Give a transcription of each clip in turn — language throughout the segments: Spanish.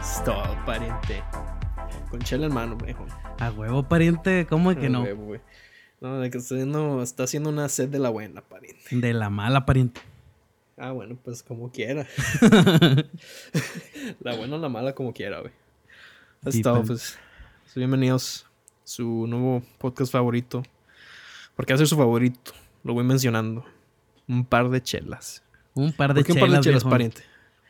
Es todo, pariente. Con chela en mano, viejo. A huevo, pariente, ¿cómo que Ah, no? huevo, güey. No, de que estoy haciendo- está haciendo una sed de la buena, pariente. De la mala, pariente. Ah, bueno, pues como quiera. la buena o la mala, como quiera, güey. Sí, todo, pa. pues. Bienvenidos a su nuevo podcast favorito. Porque hace su favorito. Lo voy mencionando. Un par de chelas. Un par de ¿Por qué un chelas, par de chelas, viejo. pariente?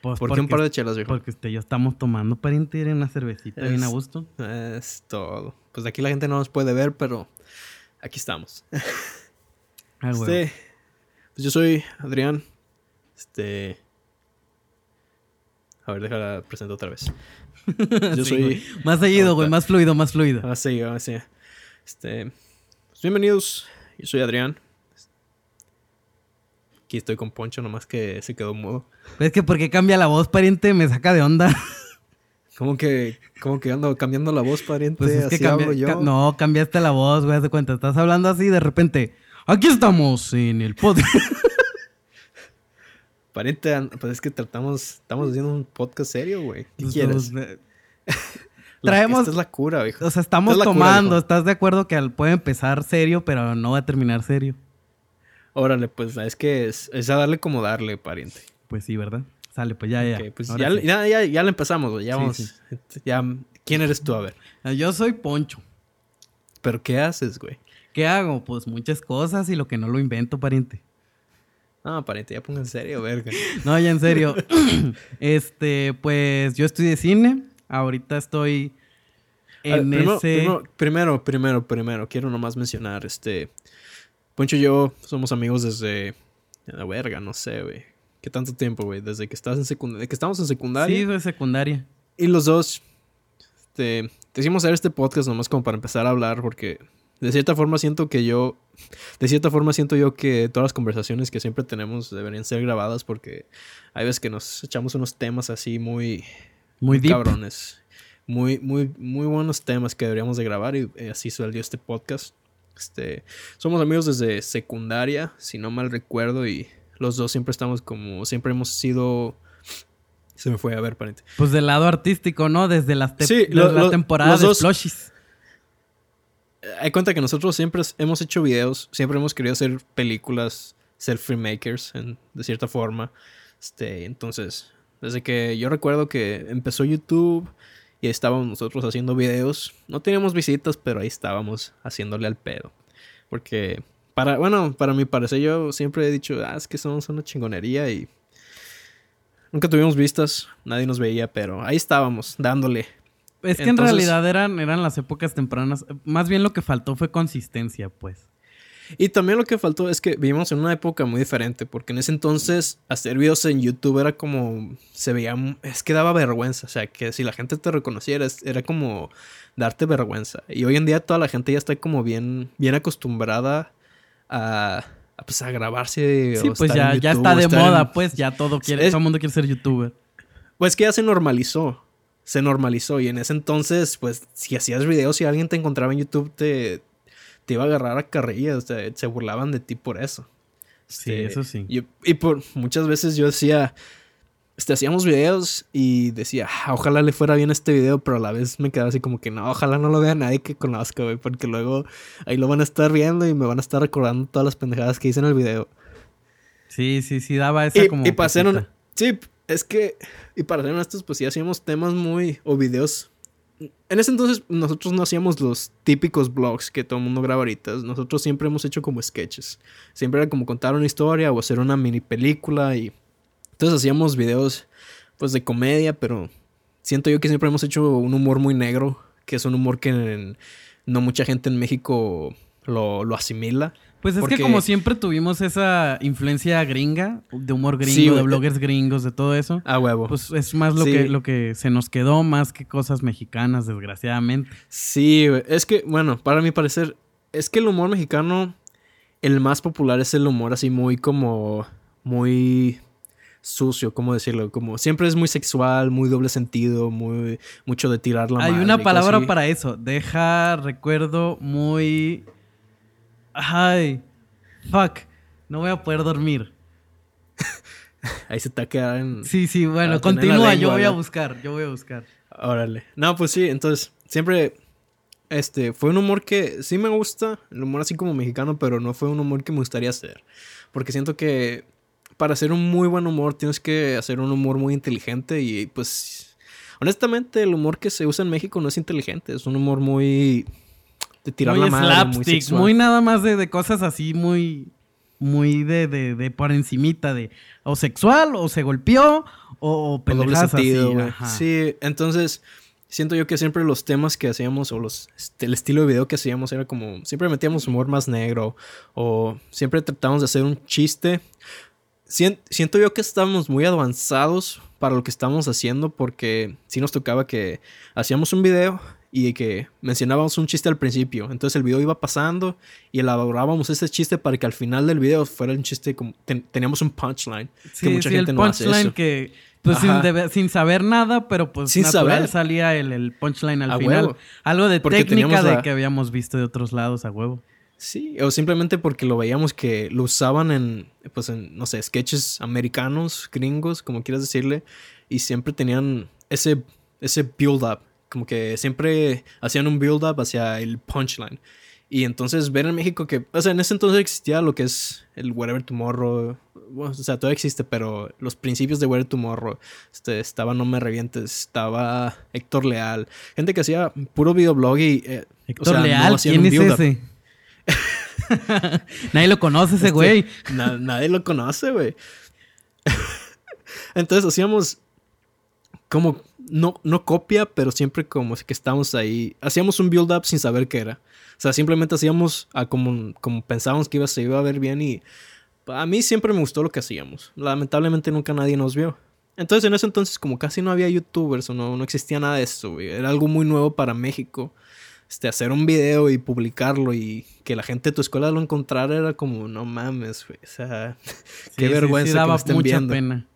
Pues ¿Por qué un par de chelas, viejo? Porque usted y yo estamos tomando, pariente, era una cervecita bien a gusto. Es todo. Pues aquí la gente no nos puede ver, pero aquí estamos. Ah, huevo. Este, pues yo soy Adrián. Este. A ver, déjala presento otra vez. Yo Sí, soy. güey. Más seguido, güey, más fluido, más fluido. Ahora sí, ahora sí. Este. pues bienvenidos. Yo soy Adrián. Aquí estoy con Poncho, nomás que se quedó mudo. Es que porque cambia la voz, pariente, me saca de onda. ¿Cómo que, cómo que ando cambiando la voz, pariente? Pues es que hablo yo. ca- no, cambiaste la voz, güey, haz de cuenta. Estás hablando así y de repente, aquí estamos en el podcast. Pariente, pues es que tratamos. Estamos haciendo un podcast serio, güey. ¿Qué quieres? La- traemos- Esta es la cura, viejo. o sea, estamos Esta es la cura, tomando. ¿Estás de acuerdo que puede empezar serio, pero no va a terminar serio? Órale, pues es que es, es a darle como darle, pariente. Pues sí, ¿verdad? Sale, pues ya, ya. Pues ya, sí. ya, ya, ya le empezamos, güey. Ya Sí, vamos. sí. Ya, ¿Quién eres tú? A ver. Yo soy Poncho. ¿Pero qué haces, güey? ¿Qué hago? Pues muchas cosas y lo que no lo invento, pariente. Ah, pariente, ya ponga en serio, verga. No, ya en serio. este, pues yo estudié cine. Ahorita estoy A ver, en primero, ese. primero, primero, primero, primero, quiero nomás mencionar, este... Poncho y yo somos amigos desde... La verga, no sé, güey. ¿Qué tanto tiempo, güey? Desde que estás en secundaria... que estamos en secundaria. Sí, de secundaria. Y los dos, este, decidimos hacer este podcast nomás como para empezar a hablar, porque de cierta forma siento que yo, de cierta forma siento yo que todas las conversaciones que siempre tenemos deberían ser grabadas, porque hay veces que nos echamos unos temas así muy, Muy deep. cabrones, muy, muy, muy buenos temas que deberíamos de grabar y eh, así salió este podcast. Este, somos amigos desde secundaria, si no mal recuerdo, y los dos siempre estamos como, siempre hemos sido, se me fue a ver, pariente. Pues del lado artístico, ¿no? Desde las te- Sí, desde lo- la lo- temporada los de Plushies. Hay cuenta que nosotros siempre hemos hecho videos, siempre hemos querido hacer películas, ser filmmakers de cierta forma. Este, entonces, desde que yo recuerdo que empezó YouTube y estábamos nosotros haciendo videos, no teníamos visitas, pero ahí estábamos haciéndole al pedo. Porque, para, bueno, para mi parecer, yo siempre he dicho, ah, es que somos una chingonería y nunca tuvimos vistas, nadie nos veía, pero ahí estábamos, dándole. Es que en realidad eran, eran las épocas tempranas. Más bien lo que faltó fue consistencia, pues. Y también lo que faltó es que vivimos en una época muy diferente, porque en ese entonces hacer videos en YouTube era como, se veía, es que daba vergüenza, o sea, que si la gente te reconociera era como darte vergüenza. Y hoy en día toda la gente ya está como bien, bien acostumbrada a, a, pues, a grabarse. Sí, o pues estar ya, en ya está de moda, en- pues ya todo quiere, Es- todo el mundo quiere ser youtuber. Pues que ya se normalizó. Se normalizó. Y en ese entonces, pues, si hacías videos y alguien te encontraba en YouTube, te, te iba a agarrar a carrillas. O sea, se burlaban de ti por eso. Sí, Este, eso sí. Y, y por muchas veces yo decía, este, hacíamos videos y decía, "Ah, ojalá le fuera bien este video, pero a la vez me quedaba así como que no, ojalá no lo vea nadie que conozca, güey, porque luego ahí lo van a estar viendo y me van a estar recordando todas las pendejadas que hice en el video. Sí, sí, sí, daba esa Y, como. y ser cosita. hon- Sí, es que. Y para ser honestos, pues sí hacíamos temas muy. o videos. En ese entonces nosotros no hacíamos los típicos vlogs que todo el mundo graba ahorita. Nosotros siempre hemos hecho como sketches. Siempre era como contar una historia o hacer una mini película y. Entonces hacíamos videos pues de comedia, pero siento yo que siempre hemos hecho un humor muy negro, que es un humor que no mucha gente en México lo, lo asimila. Pues es porque- que como siempre tuvimos esa influencia gringa, de humor gringo, Sí, de güey. bloggers gringos, de todo eso. A huevo. Pues es más lo, Sí. que, lo que se nos quedó, más que cosas mexicanas, desgraciadamente. Sí. Es que, bueno, para mi parecer, es que el humor mexicano, el más popular es el humor así muy como, muy sucio, ¿cómo decirlo? Como siempre es muy sexual, muy doble sentido, muy mucho de tirar la Hay madre una palabra para eso. Deja recuerdo muy. Ay. Fuck. No voy a poder dormir. Ahí se te quedar en... Sí, sí, bueno, continúa. Yo voy a buscar. Yo voy a buscar. Órale. No, pues sí, entonces siempre este fue un humor que sí me gusta, el humor así como mexicano, pero no fue un humor que me gustaría hacer, porque siento que para hacer un muy buen humor tienes que hacer un humor muy inteligente y pues honestamente el humor que se usa en México no es inteligente, es un humor muy de tirar muy la madre, muy slapstick. sexual. Muy, nada más de, de cosas así muy. Muy de, de, de por encimita de o sexual o se golpeó o, o doble así. ajá. Sí, entonces siento yo que siempre los temas que hacíamos o los el estilo de video que hacíamos era como siempre metíamos humor más negro o siempre tratábamos de hacer un chiste. Sien- siento yo que estábamos muy avanzados para lo que estábamos haciendo porque sí nos tocaba que hacíamos un video y que mencionábamos un chiste al principio. Entonces el video iba pasando y elaborábamos ese chiste para que al final del video fuera un chiste como ten- teníamos un punchline. Sí, que mucha sí, gente el no hace punchline eso. que pues sin, debe- sin saber nada, pero pues Sin natural saber. salía el, el punchline al A final. huevo. Algo de Porque técnica de la- que habíamos visto de otros lados a huevo. Sí, o simplemente porque lo veíamos que lo usaban en, pues en, no sé, sketches americanos, gringos, como quieras decirle, y siempre tenían ese, ese build-up, como que siempre hacían un build-up hacia el punchline. Y entonces ver en México que, o sea, en ese entonces existía lo que es el Whatever Tomorrow, bueno, o sea, todavía existe, pero los principios de Whatever Tomorrow, este, estaba No Me Revientes, estaba Héctor Leal, gente que hacía puro videoblog y... eh, o Héctor sea, Leal, ¿quién es ese? Nadie lo conoce ese Este, güey. na- nadie lo conoce, güey. Entonces hacíamos como, no, no copia, pero siempre como que estábamos ahí. Hacíamos un build-up sin saber qué era. O sea, simplemente hacíamos a como, como pensábamos que iba, se iba a ver bien y a mí siempre me gustó lo que hacíamos. Lamentablemente nunca nadie nos vio. Entonces en ese entonces como casi no había youtubers o no, no existía nada de eso, güey. Era algo muy nuevo para México. Este, hacer un video y publicarlo y que la gente de tu escuela lo encontrara era como, no mames, güey. O sea, qué Sí, vergüenza sí, que daba estén mucha viendo. pena.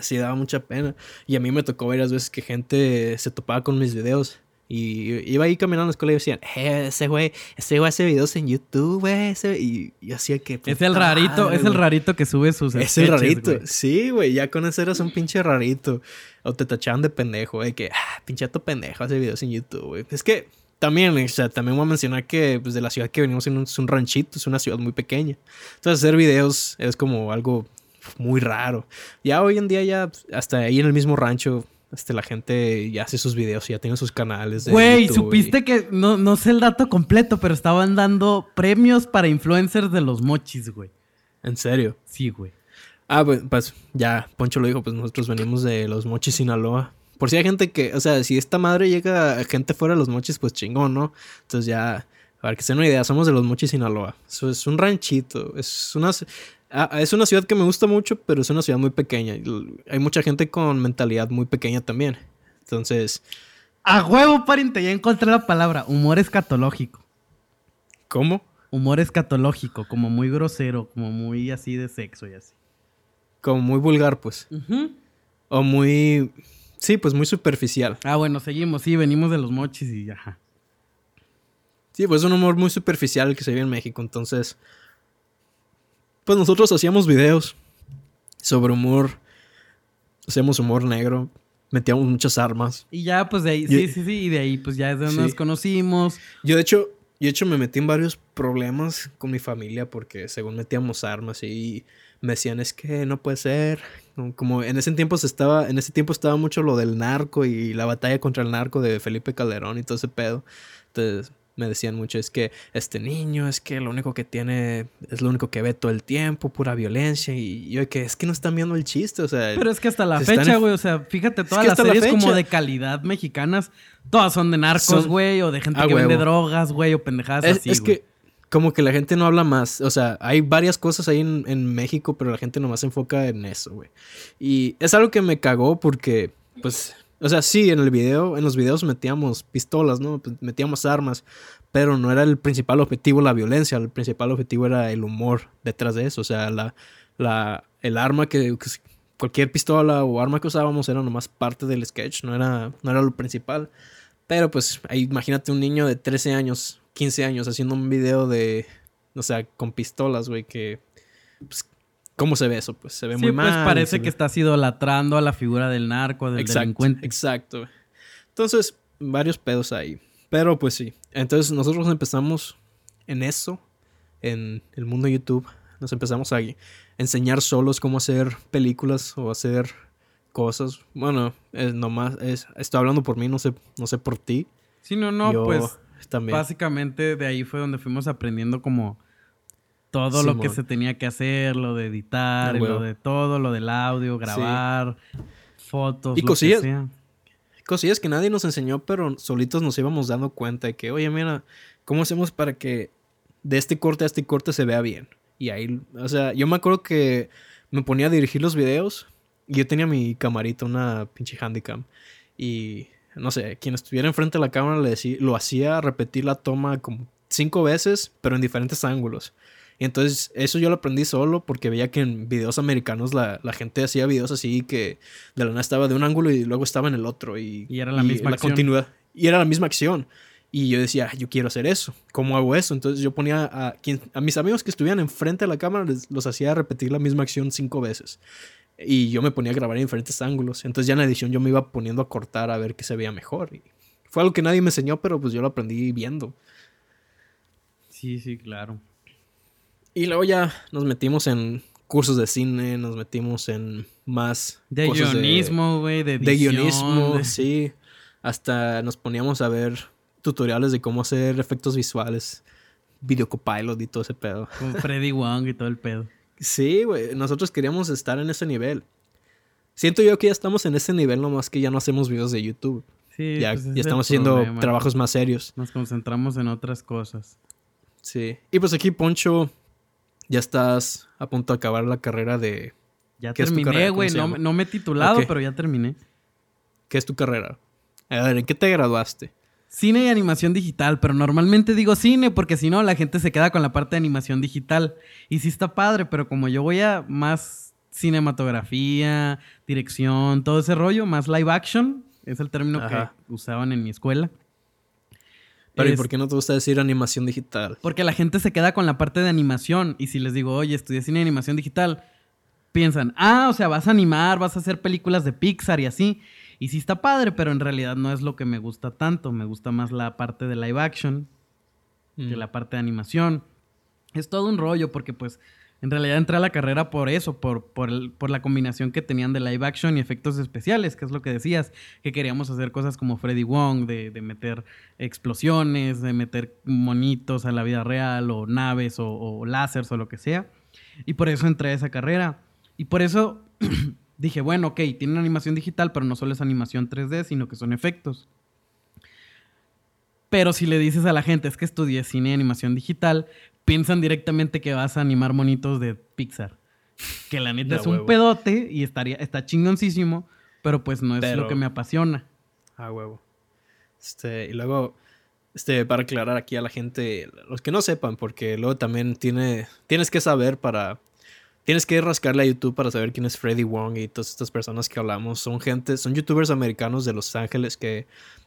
Sí, daba mucha pena. Y a mí me tocó varias veces que gente se topaba con mis videos. Y iba ahí caminando a la escuela y decían, eh, ese güey, ese güey hace videos en YouTube, güey. ese-". Y, y hacía que... Es el rarito, es el rarito que sube sus Es el rarito. Sí, güey, ya con eso eras un pinche rarito. O te tachaban de pendejo, de que, ah, pinchato pendejo, hace videos en YouTube, güey. Es que también, o sea, también voy a mencionar que pues, de la ciudad que venimos en un, es un ranchito, es una ciudad muy pequeña. Entonces hacer videos es como algo muy raro. Ya hoy en día ya hasta ahí en el mismo rancho este, la gente ya hace sus videos y ya tiene sus canales. Güey, y- supiste que no, no sé el dato completo, pero estaban dando premios para influencers de los mochis, güey. En serio. Sí, güey. Ah, pues, pues ya, Poncho lo dijo, pues nosotros venimos de los mochis Sinaloa. Por si hay gente que, o sea, si esta madre llega a gente fuera de los mochis, pues chingón, ¿no? Entonces ya, para que se den una idea, somos de los mochis Sinaloa. Eso es un ranchito, es una, ah, es una ciudad que me gusta mucho, pero es una ciudad muy pequeña. Hay mucha gente con mentalidad muy pequeña también. Entonces, A huevo, pariente, ya encontré la palabra. Humor escatológico. ¿cómo? Humor escatológico, como muy grosero, como muy así de sexo y así. Como muy vulgar, pues. O muy, sí, pues muy superficial. Ah, bueno, seguimos. Sí, venimos de los mochis y ajá. Sí, pues es un humor muy superficial el que se vive en México. Entonces, pues nosotros hacíamos videos sobre humor. Hacíamos humor negro. Metíamos muchas armas. Y ya, pues de ahí, Y- sí, sí, sí, y de ahí, pues ya es de donde Sí. nos conocimos. Yo, de hecho, yo de hecho me metí en varios problemas con mi familia porque según metíamos armas y me decían es que no puede ser. Como- Como en ese tiempo se estaba, en ese tiempo estaba mucho lo del narco y la batalla contra el narco de Felipe Calderón y todo ese pedo. Entonces me decían mucho es que este niño es que lo único que tiene es lo único que ve todo el tiempo, pura violencia y yo que es que no están viendo el chiste, o sea, Pero es que hasta la fecha, en- güey, o sea, fíjate, todas que las la series como de calidad mexicanas, todas son de narcos, Son- güey, o de gente a que vende drogas, güey, o pendejadas Es, así, es que como que la gente no habla más. O sea, hay varias cosas ahí en, en México, pero la gente nomás se enfoca en eso, güey. Y es algo que me cagó porque, pues, o sea, sí, en el video, en los videos metíamos pistolas, ¿no? Pues, metíamos armas, pero no era el principal objetivo la violencia, el principal objetivo era el humor detrás de eso. O sea, la, la, el arma que, cualquier pistola o arma que usábamos era nomás parte del sketch, no era, no era lo principal. Pero pues ahí imagínate un niño de 13 años, 15 años haciendo un video de, o sea, con pistolas, güey, que... Pues, ¿Cómo se ve eso? Pues se ve muy pues mal. parece que ve- estás idolatrando a la figura del narco, del Exacto, delincuente. exacto. Entonces, varios pedos ahí. Pero pues sí. Entonces nosotros empezamos en eso, en el mundo de YouTube. Nos empezamos a enseñar solos cómo hacer películas o hacer cosas. Bueno, es nomás, es, estoy hablando por mí, no sé, no sé por ti. Sí, no, no, Yo pues también. básicamente de ahí fue donde fuimos aprendiendo como todo lo que se tenía que hacer, lo de editar, Ah, lo de todo, lo del audio, grabar, fotos, Y lo que cosillas. sea. cosillas que nadie nos enseñó, pero solitos nos íbamos dando cuenta de que, oye, mira, ¿cómo hacemos para que de este corte a este corte se vea bien? Y ahí, o sea, yo me acuerdo que me ponía a dirigir los videos y yo tenía mi camarita, una pinche handicam. Y, no sé, quien estuviera enfrente de la cámara le decía, lo hacía repetir la toma como cinco veces, pero en diferentes ángulos. Y entonces eso yo lo aprendí solo porque veía que en videos americanos la, la gente hacía videos así que de la nada estaba de un ángulo y luego estaba en el otro. Y, Y era la misma acción. continuidad. Y era la misma acción. Y yo decía, "Ah, yo quiero hacer eso. ¿Cómo hago eso? Entonces yo ponía a, quien, a mis amigos que estuvieran enfrente de la cámara, les- los hacía repetir la misma acción cinco veces. Y yo me ponía a grabar en diferentes ángulos. Entonces ya en la edición yo me iba poniendo a cortar a ver qué se veía mejor. Y fue algo que nadie me enseñó, pero pues yo lo aprendí viendo. Sí, sí, claro. Y luego ya nos metimos en cursos de cine, nos metimos en más De guionismo, güey, de, de edición, guionismo, de- sí. Hasta nos poníamos a ver tutoriales de cómo hacer efectos visuales, video copilot y todo ese pedo. Con Freddy Wong y todo el pedo. Sí, güey, nosotros queríamos estar en ese nivel. Siento yo que ya estamos en ese nivel, nomás que ya no hacemos videos de YouTube. Sí, ya, pues ya estamos haciendo problema. trabajos más serios. Nos concentramos en otras cosas. Sí. Y pues aquí, Poncho, ya estás a punto de acabar la carrera de... Ya ¿Qué es tu terminé, güey. No, no me he titulado, pero ya terminé. ¿Qué es tu carrera? A ver, ¿en qué te graduaste? Cine y animación digital, pero normalmente digo cine porque si no la gente se queda con la parte de animación digital. Y sí está padre, pero como yo voy a más cinematografía, dirección, todo ese rollo, más live action, es el término Ajá. que usaban en mi escuela. Pero ¿y por qué no te gusta decir animación digital? Porque la gente se queda con la parte de animación y si les digo, oye, estudié cine y animación digital, piensan, ah, o sea, vas a animar, vas a hacer películas de Pixar y así. Y sí está padre, pero en realidad no es lo que me gusta tanto. Me gusta más la parte de live action que Mm. la parte de animación. Es todo un rollo porque pues en realidad entré a la carrera por eso, por, por, la combinación que tenían de live action y efectos especiales, que es lo que decías, que queríamos hacer cosas como Freddy Wong, de, de meter explosiones, de meter monitos a la vida real o naves o, o láseres o lo que sea. Y por eso entré a esa carrera. Y por eso dije, bueno, ok, tienen animación digital, pero no solo es animación 3D, sino que son efectos. Pero si le dices a la gente, es que estudié cine y animación digital, piensan directamente que vas a animar monitos de Pixar. Que la neta es un huevo. pedote y estaría, está chingoncísimo, pero pues no es Pero- lo que me apasiona. Ah, huevo. Este, y luego, este, para aclarar aquí a la gente, los que no sepan, porque luego también tiene, tienes que saber para, tienes que rascarle a YouTube para saber quién es Freddy Wong y todas estas personas que hablamos. Son gente, son youtubers americanos de Los Ángeles que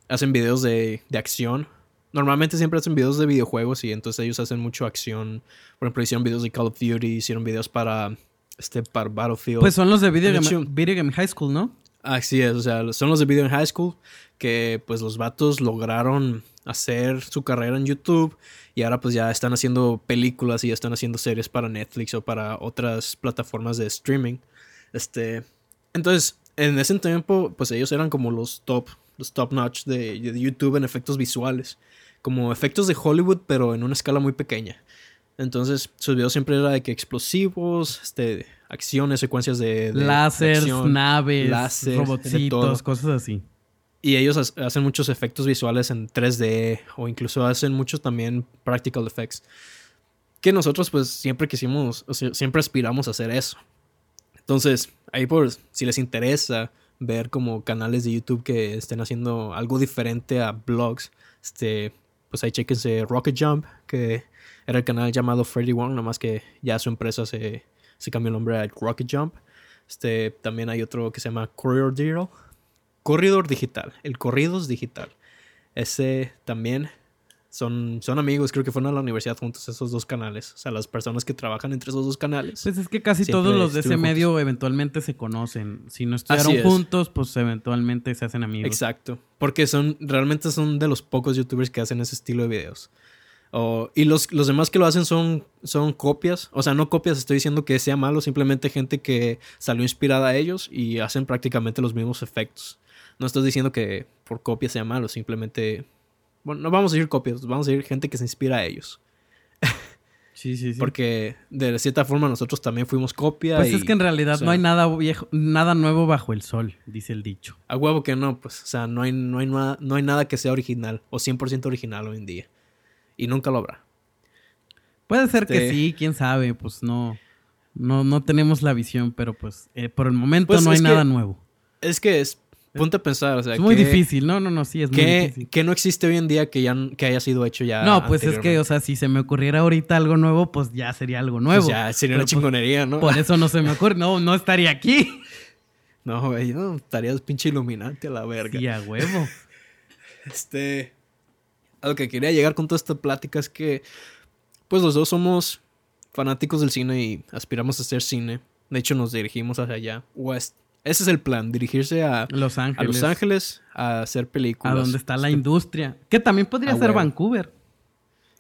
hacen videos de, de acción. Normalmente siempre hacen videos de videojuegos y entonces ellos hacen mucho acción. Por ejemplo, hicieron videos de Call of Duty, hicieron videos para, este, para Battlefield. Pues son los de Video Game, hecho- Video Game High School, ¿no? Así es, o sea, son los de Video en High School que pues los vatos lograron hacer su carrera en YouTube y ahora pues ya están haciendo películas y ya están haciendo series para Netflix o para otras plataformas de streaming. Este, entonces, en ese tiempo pues ellos eran como los top, los top notch de, de YouTube en efectos visuales, como efectos de Hollywood pero en una escala muy pequeña. Entonces, sus videos siempre era de que explosivos, este, acciones, secuencias de, de Láseres, acción. naves, láser, de todo. robotcitos, cosas así. Y ellos ha- hacen muchos efectos visuales en 3D o incluso hacen muchos también practical effects. Que nosotros pues siempre quisimos, o sea, siempre aspiramos a hacer eso. Entonces, ahí por si les interesa ver como canales de YouTube que estén haciendo algo diferente a blogs, este, pues ahí chequense Rocket Jump, que era el canal llamado Freddy Wong, nomás que ya su empresa se, se cambió el nombre a Rocket Jump. Este, también hay otro que se llama Corridor Digital. Corridor Digital. El Corridos Digital. Ese también son, son amigos, creo que fueron a la universidad juntos esos dos canales. O sea, las personas que trabajan entre esos dos canales. Pues es que casi todos los de ese medio eventualmente se conocen. Si no estudiaron juntos, pues eventualmente se hacen amigos. Exacto. Porque son, realmente son de los pocos youtubers que hacen ese estilo de videos. y los, los, demás que lo hacen son, son copias. O sea, no copias, estoy diciendo que sea malo, simplemente gente que salió inspirada a ellos y hacen prácticamente los mismos efectos. No estoy diciendo que por copia sea malo, simplemente bueno, no vamos a decir copias, vamos a decir gente que se inspira a ellos. Sí, sí, sí. Porque de cierta forma nosotros también fuimos copia. Pues es que en realidad no hay nada viejo, nada nuevo bajo el sol, dice el dicho. A huevo que no, pues, o sea, no hay, no hay, nada, no hay nada que sea original o 100% original hoy en día. Y nunca lo habrá. Puede ser que este sí, quién sabe, pues no, no, no tenemos la visión, pero pues eh, por el momento pues no hay nada nuevo. Es que es, Ponte a pensar, o sea, es muy difícil, no, no, no, sí, es muy difícil. Que no existe hoy en día que ya que haya sido hecho ya. No, pues es que, o sea, si se me ocurriera ahorita algo nuevo, pues ya sería algo nuevo. Pues ya sería una pues, chingonería, ¿no? Por eso no se me ocurre, no, no estaría aquí. No, güey, no, estarías pinche iluminante a la verga. Sí, a huevo. este. A lo que quería llegar con toda esta plática es que, pues los dos somos fanáticos del cine y aspiramos a hacer cine. De hecho, nos dirigimos hacia allá. West ese es el plan, dirigirse a Los Ángeles. A Los Ángeles a hacer películas. A donde está la industria. Que también podría ser Vancouver.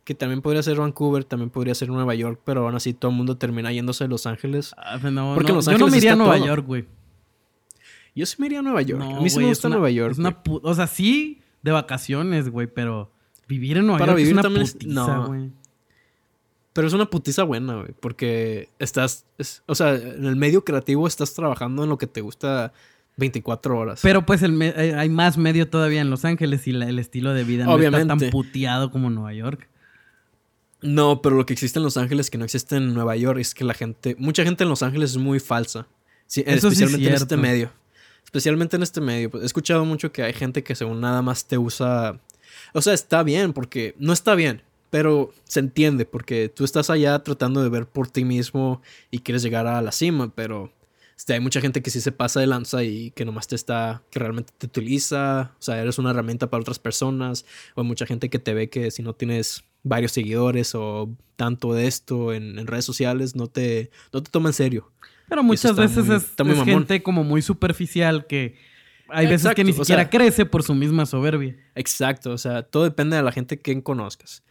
Que también podría ser Vancouver, también podría ser Nueva York, pero aún así todo el mundo termina yéndose a Los Ángeles. Ah, pues no, porque Los Ángeles yo no me iría a Nueva York, güey. Yo sí me iría a Nueva York. a mí sí me gusta Nueva York. o sea, sí de vacaciones, güey, pero vivir en Nueva Para York vivir es una también putiza, güey. Pero es una putiza buena, güey. Porque estás. o sea, en el medio creativo estás trabajando en lo que te gusta 24 horas. Pero pues el eh, hay más medio todavía en Los Ángeles y el estilo de vida no está tan puteado como en Nueva York. No, pero lo que existe en Los Ángeles que no existe en Nueva York es que la gente. Mucha gente en Los Ángeles es muy falsa. Sí, especialmente en este medio. Especialmente en este medio. Pues, he escuchado mucho que hay gente que según nada más te usa. O sea, está bien, porque no está bien. Pero se entiende porque tú estás allá tratando de ver por ti mismo y quieres llegar a la cima, pero este, hay mucha gente que sí se pasa de lanza y que nomás te está, que realmente te utiliza, o sea, eres una herramienta para otras personas, o hay mucha gente que te ve que si no tienes varios seguidores o tanto de esto en, redes sociales, no te, no te toma en serio. Pero muchas veces es, gente como muy superficial que hay veces que ni siquiera crece por su misma soberbia. Exacto, o sea, todo depende de la gente que conozcas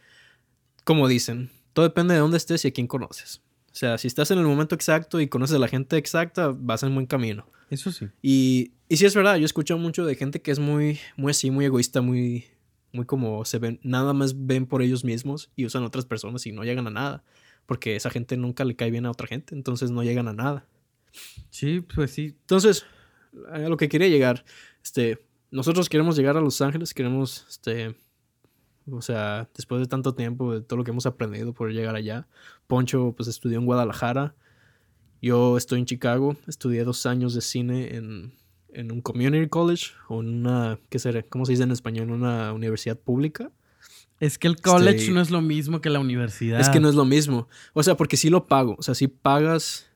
como dicen, todo depende de dónde estés y a quién conoces. O sea, si estás en el momento exacto y conoces a la gente exacta, vas en buen camino. Eso sí. Y, y sí es verdad, yo escucho mucho de gente que es muy, muy así, muy egoísta, muy, muy como se ven, nada más ven por ellos mismos y usan a otras personas y no llegan a nada. Porque esa gente nunca le cae bien a otra gente, entonces no llegan a nada. Sí, pues sí. Entonces, a lo que quería llegar, este, nosotros queremos llegar a Los Ángeles, queremos, este, o sea, después de tanto tiempo, de todo lo que hemos aprendido por llegar allá. Poncho, pues estudió en Guadalajara. Yo estoy en Chicago. Estudié dos años de cine en, en un community college o en una, ¿qué será? ¿Cómo se dice en español? Una universidad pública. Es que el college este, no es lo mismo que la universidad. Es que no es lo mismo. O sea, porque sí lo pago. O sea, sí pagas.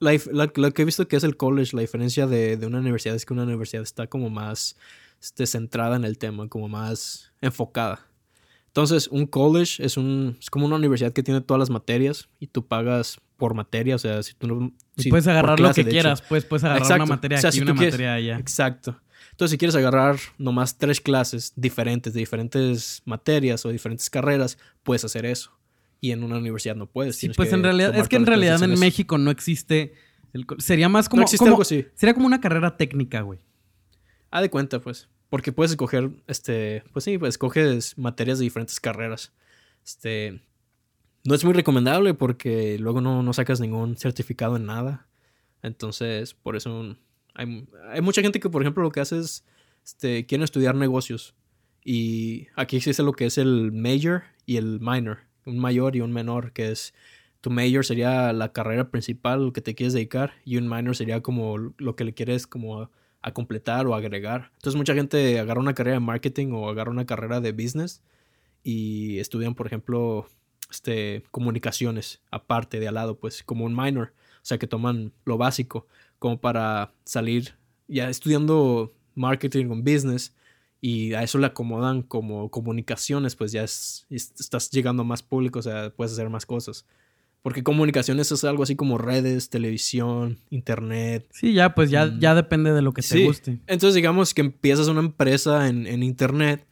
lo que he visto que es el college, la diferencia de, de, una universidad es que una universidad está como más este, centrada en el tema, como más enfocada. Entonces, un college es, un, es como una universidad que tiene todas las materias y tú pagas por materia, o sea, si tú no... puedes agarrar lo que quieras, pues puedes agarrar una materia aquí y una materia allá. Exacto. Entonces, si quieres agarrar nomás tres clases diferentes de diferentes materias o diferentes carreras, puedes hacer eso. Y en una universidad no puedes. Sí, pues en realidad, es que en realidad en México no existe... sería más como... No existe algo así. Sería como una carrera técnica, güey. Ah, de cuenta, pues. Porque puedes escoger, este, pues sí, pues escoges materias de diferentes carreras. Este, no es muy recomendable porque luego no, sacas ningún certificado en nada. Entonces, por eso hay, hay, mucha gente que, por ejemplo, lo que hace es, este, quieren estudiar negocios. Y aquí existe lo que es el major y el minor. Un mayor y un menor, que es tu major sería la carrera principal, lo que te quieres dedicar, y un minor sería como lo que le quieres como a completar o agregar. Entonces mucha gente agarra una carrera de marketing o agarra una carrera de business y estudian, por ejemplo, este, comunicaciones aparte de al lado, pues como un minor. O sea, que toman lo básico como para salir ya estudiando marketing con business y a eso le acomodan como comunicaciones, pues ya es, estás llegando a más público, o sea, puedes hacer más cosas. Porque comunicaciones es algo así como redes, televisión, internet. Sí, ya, pues ya, mm. ya depende de lo que te guste. Entonces, digamos que empiezas una empresa en, en, internet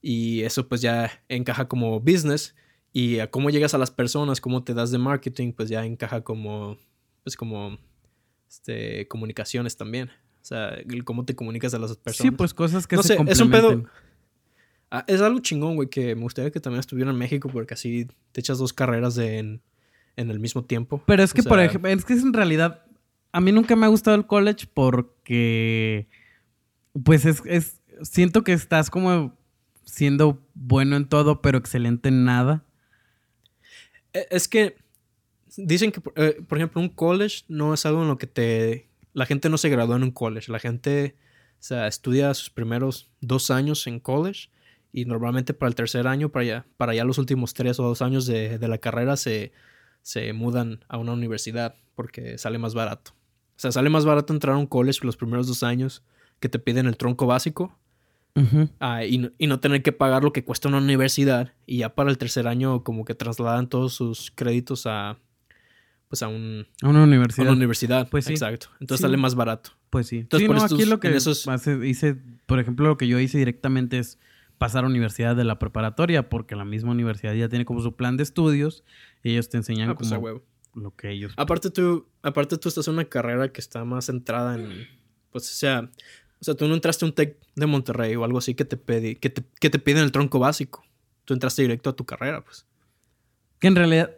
y eso pues ya encaja como business. Y a cómo llegas a las personas, cómo te das de marketing, pues ya encaja como, pues como, este, comunicaciones también. O sea, cómo te comunicas a las personas. Sí, pues cosas que no se sé, es un pedo. Ah, es algo chingón, güey, que me gustaría que también estuviera en México porque así te echas dos carreras de, en, en el mismo tiempo. Pero es que, por ejemplo, es que en realidad, a mí nunca me ha gustado el college porque, pues es, es, siento que estás como siendo bueno en todo, pero excelente en nada. E, es que dicen que, eh, por ejemplo, un college no es algo en lo que te... La gente no se gradúa en un college. La gente, o sea, estudia sus primeros dos años en college y normalmente para el tercer año, para ya, para ya los últimos tres o dos años de, de la carrera se se mudan a una universidad porque sale más barato. O sea, sale más barato entrar a un college los primeros dos años que te piden el tronco básico ah, y, no, tener que pagar lo que cuesta una universidad y ya para el tercer año como que trasladan todos sus créditos a pues a, un, a una universidad. A una universidad, pues sí. Exacto. Entonces sale más barato. Pues sí. Entonces, por aquí lo que hice, por ejemplo, lo que yo hice directamente es pasar a universidad de la preparatoria, porque la misma universidad ya tiene como su plan de estudios y ellos te enseñan ah, pues como lo que ellos... Aparte tú, aparte tú estás en una carrera que está más centrada en, pues o sea, o sea, tú no entraste a un TEC de Monterrey o algo así que te, pedí, que te, que te piden el tronco básico. Tú entraste directo a tu carrera, pues. Que en realidad,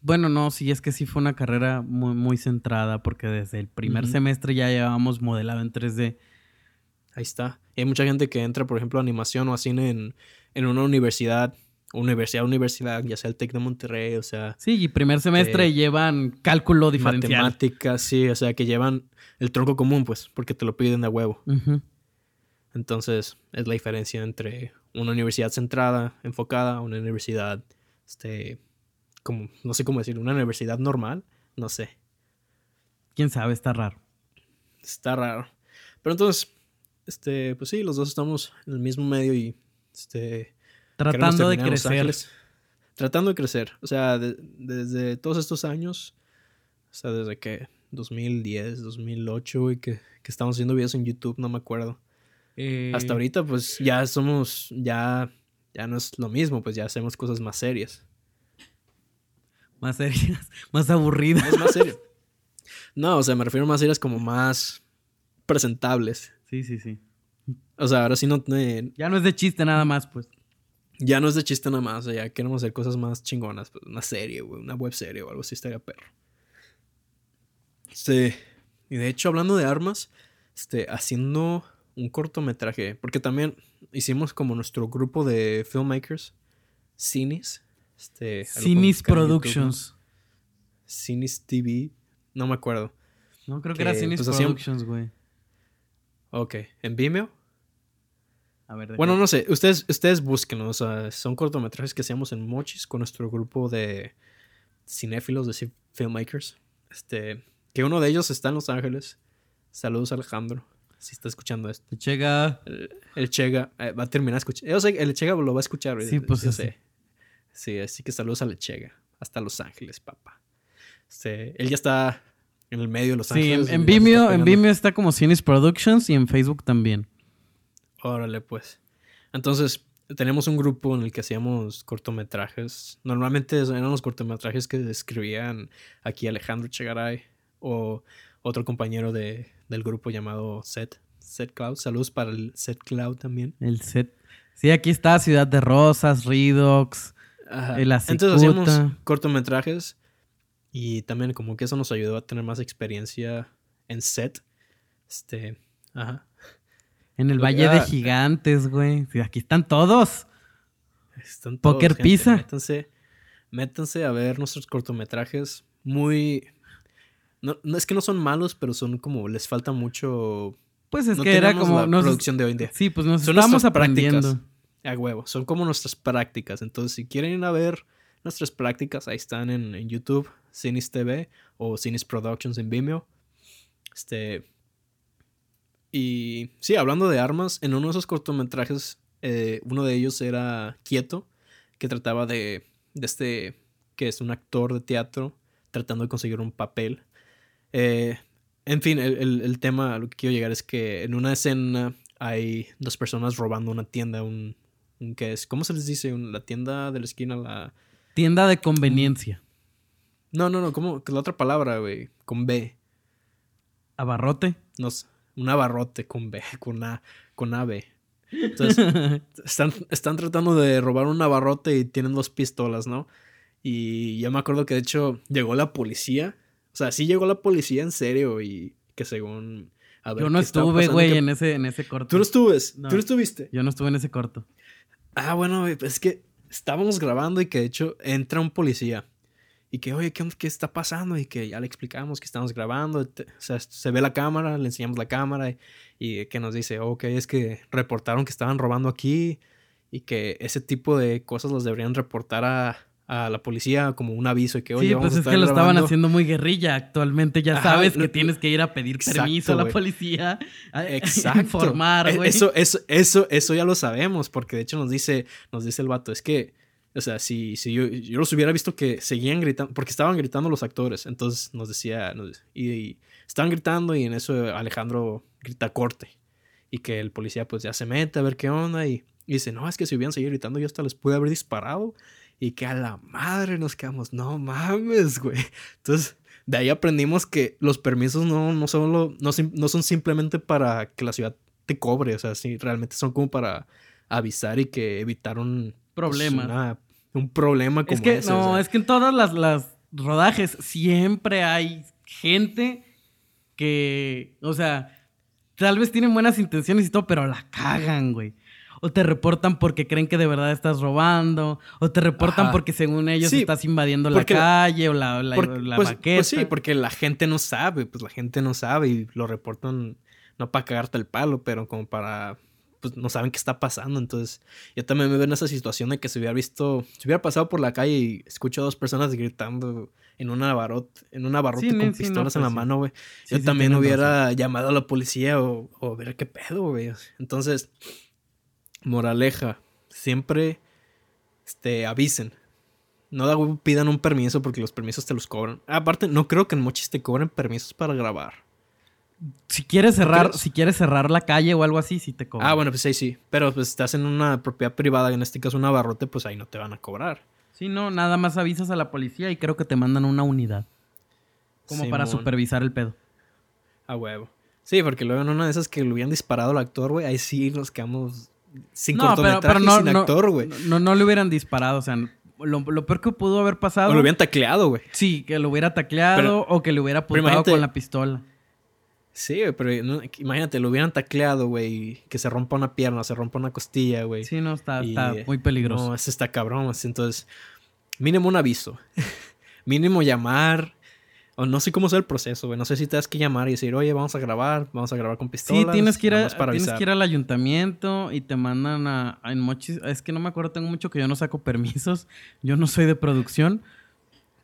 bueno, no, sí, es que sí fue una carrera muy, muy centrada porque desde el primer semestre ya llevábamos modelado en 3D Ahí está. hay mucha gente que entra, por ejemplo, a animación o a cine en, en una universidad, universidad, universidad, ya sea el TEC de Monterrey, o sea. Sí, y primer semestre llevan cálculo diferencial. Matemáticas, sí, o sea, que llevan el tronco común, pues, porque te lo piden de huevo. Entonces, es la diferencia entre una universidad centrada, enfocada, una universidad, este, como, no sé cómo decir, una universidad normal, no sé. Quién sabe, está raro. Está raro. Pero entonces, este, pues sí, los dos estamos en el mismo medio y este tratando de crecer. Tratando de crecer. O sea, desde todos estos años, o sea, desde que 2010, 2008 y que, que estamos haciendo videos en YouTube, no me acuerdo. Eh, Hasta ahorita, pues ya somos, ya, ya no es lo mismo, pues ya hacemos cosas más serias. Más serias, más aburridas. más serias. No, o sea, me refiero a más serias como más presentables. Sí, sí, sí. O sea, ahora sí no... ya no es de chiste nada más, pues. Ya no es de chiste nada más, o sea, ya queremos hacer cosas más chingonas, pues una serie, güey, una web serie o algo así estaría perro. Sí. Y de hecho, hablando de armas, este, haciendo un cortometraje, porque también hicimos como nuestro grupo de filmmakers, Cinis. Este, Cinis Productions. Cinis TV, no me acuerdo. No, creo que, era Cinis pues, Productions, güey. Ok, ¿en Vimeo? A ver, bueno, no sé, ustedes, ustedes búsquenlo, son cortometrajes que hacíamos en Mochis con nuestro grupo de cinéfilos, de filmmakers. Este, que uno de ellos está en Los Ángeles. Saludos Alejandro, si está escuchando esto. El Chega. El, Chega eh, va a terminar escuchando. Yo sé, el Chega lo va a escuchar. Sí, pues yo sé. Sí, así que saludos al Chega. Hasta Los Ángeles, papá. Este, él ya está en el medio de Los Ángeles. Sí, en, Vimeo, en Vimeo está como Cines Productions y en Facebook también. Órale, pues. Entonces, tenemos un grupo en el que hacíamos cortometrajes. Normalmente eran los cortometrajes que escribían aquí Alejandro Chegaray o otro compañero de, del grupo llamado Set. Set Cloud. Saludos para el Set Cloud también. El Set. Sí, aquí está Ciudad de Rosas, Redox, el Entonces hacíamos cortometrajes y también como que eso nos ayudó a tener más experiencia en set. Este, ajá. En el Valle de Gigantes, güey. Aquí están todos. Están todos. Poker Pizza. Métanse, métanse a ver nuestros cortometrajes. Muy. No, es que no son malos, pero son como. Les falta mucho. Pues es que era como. La producción de hoy en día. Sí, pues nos estamos aprendiendo. A huevo. Son como nuestras prácticas. Entonces, si quieren ir a ver nuestras prácticas. Ahí están en, en YouTube, Cinis TV o Cinis Productions en Vimeo. Este. Y sí, hablando de armas, en uno de esos cortometrajes, eh, uno de ellos era Quieto, que trataba de, de este, que es un actor de teatro tratando de conseguir un papel. Eh, en fin, el, el, el, tema a lo que quiero llegar es que en una escena hay dos personas robando una tienda, un, un ¿qué es? ¿Cómo se les dice? la tienda de la esquina, la... Tienda de conveniencia. No, no, no, ¿cómo? La otra palabra, güey, con B. ¿Abarrote? No sé, un abarrote con B, con A, con AB. Entonces, están, están tratando de robar un abarrote y tienen dos pistolas, ¿no? Y yo me acuerdo que de hecho llegó la policía. O sea, sí llegó la policía en serio y que según... A ver, yo no estuve, güey, que... en, ese, en ese corto. ¿Tú no estuves? No, ¿Tú no estuviste? Yo no estuve en ese corto. Ah, bueno, es que estábamos grabando y que de hecho entra un policía. Y que, oye, ¿qué, ¿qué, está pasando? Y que ya le explicamos que estamos grabando. O sea, se ve la cámara, le enseñamos la cámara. Y, y que nos dice, ok, es que reportaron que estaban robando aquí. Y que ese tipo de cosas los deberían reportar a, a la policía como un aviso y que oye, sí, pues es que lo estaban haciendo muy guerrilla. Actualmente ya Ajá, sabes que tienes que ir a pedir exacto, permiso a la policía, a exacto. informar, güey. Eso, eso, eso, eso ya lo sabemos, porque de hecho nos dice, nos dice el vato, es que, o sea, si, si yo, yo los hubiera visto que seguían gritando, porque estaban gritando los actores, entonces nos decía, nos, y, y estaban gritando y en eso Alejandro grita corte y que el policía pues ya se mete a ver qué onda y, y dice, no, es que si hubieran seguido gritando yo hasta les pude haber disparado. Y que a la madre nos quedamos, no mames, güey. Entonces, de ahí aprendimos que los permisos no, no, solo, no, no son simplemente para que la ciudad te cobre, o sea, sí, realmente son como para avisar y que evitar un problema. Pues, una, un problema como es que, ese. No, o sea. es que en todas las, las rodajes siempre hay gente que, o sea, tal vez tienen buenas intenciones y todo, pero la cagan, güey o te reportan porque creen que de verdad estás robando, o te reportan Ajá. porque según ellos sí, estás invadiendo la calle o la, la, porque, la pues, baqueta. Pues sí, porque la gente no sabe, pues la gente no sabe y lo reportan no para cagarte el palo, pero como para pues no saben qué está pasando. Entonces, yo también me veo en esa situación de que se hubiera visto, si hubiera pasado por la calle y escucho a dos personas gritando en una abarrote, en una abarrote sí, con sí, pistolas no, pues, en la mano, güey. Yo también hubiera razón. llamado a la policía o, o ver qué pedo, güey. Entonces, moraleja, siempre este, avisen. No pidan un permiso porque los permisos te los cobran. Aparte, no creo que en Mochis te cobren permisos para grabar. Si quieres cerrar, si quieres cerrar la calle o algo así, sí te cobran. Ah, bueno, pues ahí sí. Pero pues estás en una propiedad privada, en este caso un abarrote, pues ahí no te van a cobrar. Sí, no, nada más avisas a la policía y creo que te mandan una unidad. Como Simón. para supervisar el pedo. A huevo. Sí, porque luego en una de esas que le hubieran disparado al actor, güey, ahí sí nos quedamos sin no, cortometraje pero, pero no, sin actor, güey. No, no, le hubieran disparado, o sea, lo, lo, peor que pudo haber pasado. O lo hubieran tacleado, güey. Sí, que lo hubiera tacleado pero, o que le hubiera apuntado con la pistola. Sí, pero no, imagínate, lo hubieran tacleado, güey, que se rompa una pierna, se rompa una costilla, güey. Sí, no, está, y, está muy peligroso. No, eso está cabrón, entonces, mínimo un aviso. mínimo llamar, o no sé cómo es el proceso, güey. No sé si te das que llamar y decir, oye, vamos a grabar, vamos a grabar con pistolas. Sí, tienes que ir, a, tienes que ir al ayuntamiento y te mandan a, a, en Mochis. Es que no me acuerdo, tengo mucho que yo no saco permisos. Yo no soy de producción.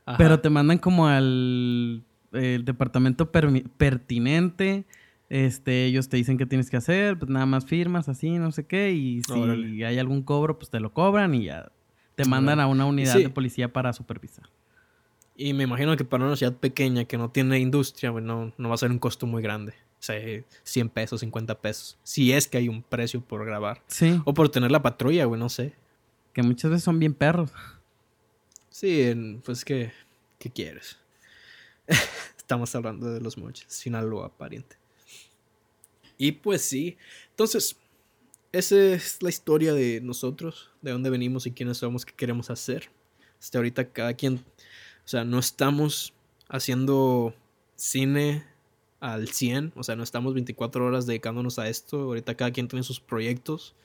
Ajá. Pero te mandan como al el departamento per, pertinente. Este, ellos te dicen qué tienes que hacer, pues nada más firmas así, no sé qué. Y si Órale. hay algún cobro, pues te lo cobran y ya te mandan a una unidad sí. de policía para supervisar. Y me imagino que para una ciudad pequeña que no tiene industria, no, no va a ser un costo muy grande. O sea, 100 pesos, 50 pesos. Si es que hay un precio por grabar. Sí. O por tener la patrulla, güey, no sé. Que muchas veces son bien perros. Sí, pues que... ¿Qué quieres? Estamos hablando de los moches. Sinaloa, pariente. Y pues sí. Entonces, esa es la historia de nosotros. De dónde venimos y quiénes somos, qué queremos hacer. Hasta ahorita cada quien o sea, no estamos haciendo cine al 100, o sea, no estamos 24 horas dedicándonos a esto. Ahorita cada quien tiene sus proyectos.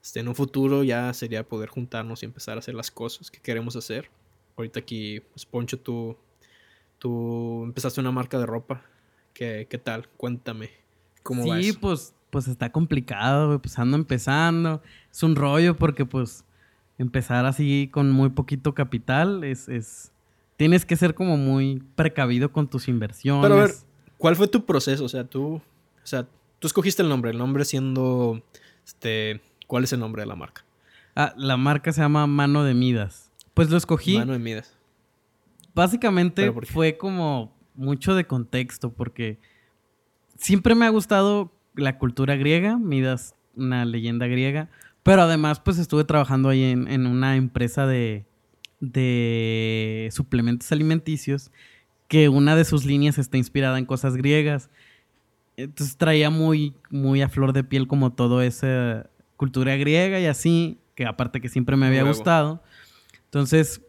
Este, en un futuro ya sería poder juntarnos y empezar a hacer las cosas que queremos hacer. Ahorita aquí, pues, Poncho, tú, tú empezaste una marca de ropa. ¿Qué, qué tal? Cuéntame. ¿Cómo sí, va eso? pues, pues está complicado, pues ando empezando. Es un rollo porque pues empezar así con muy poquito capital es, es... Tienes que ser como muy precavido con tus inversiones. Pero a ver, ¿cuál fue tu proceso? O sea, tú, o sea, tú escogiste el nombre, el nombre siendo, este, ¿cuál es el nombre de la marca? Ah, la marca se llama Mano de Midas. Pues lo escogí. Mano de Midas. Básicamente fue como mucho de contexto, porque siempre me ha gustado la cultura griega, Midas, una leyenda griega, pero además pues estuve trabajando ahí en, una empresa de, de suplementos alimenticios que una de sus líneas está inspirada en cosas griegas. Entonces traía muy, muy a flor de piel como todo esa cultura griega y así, que aparte que siempre me había gustado. Entonces,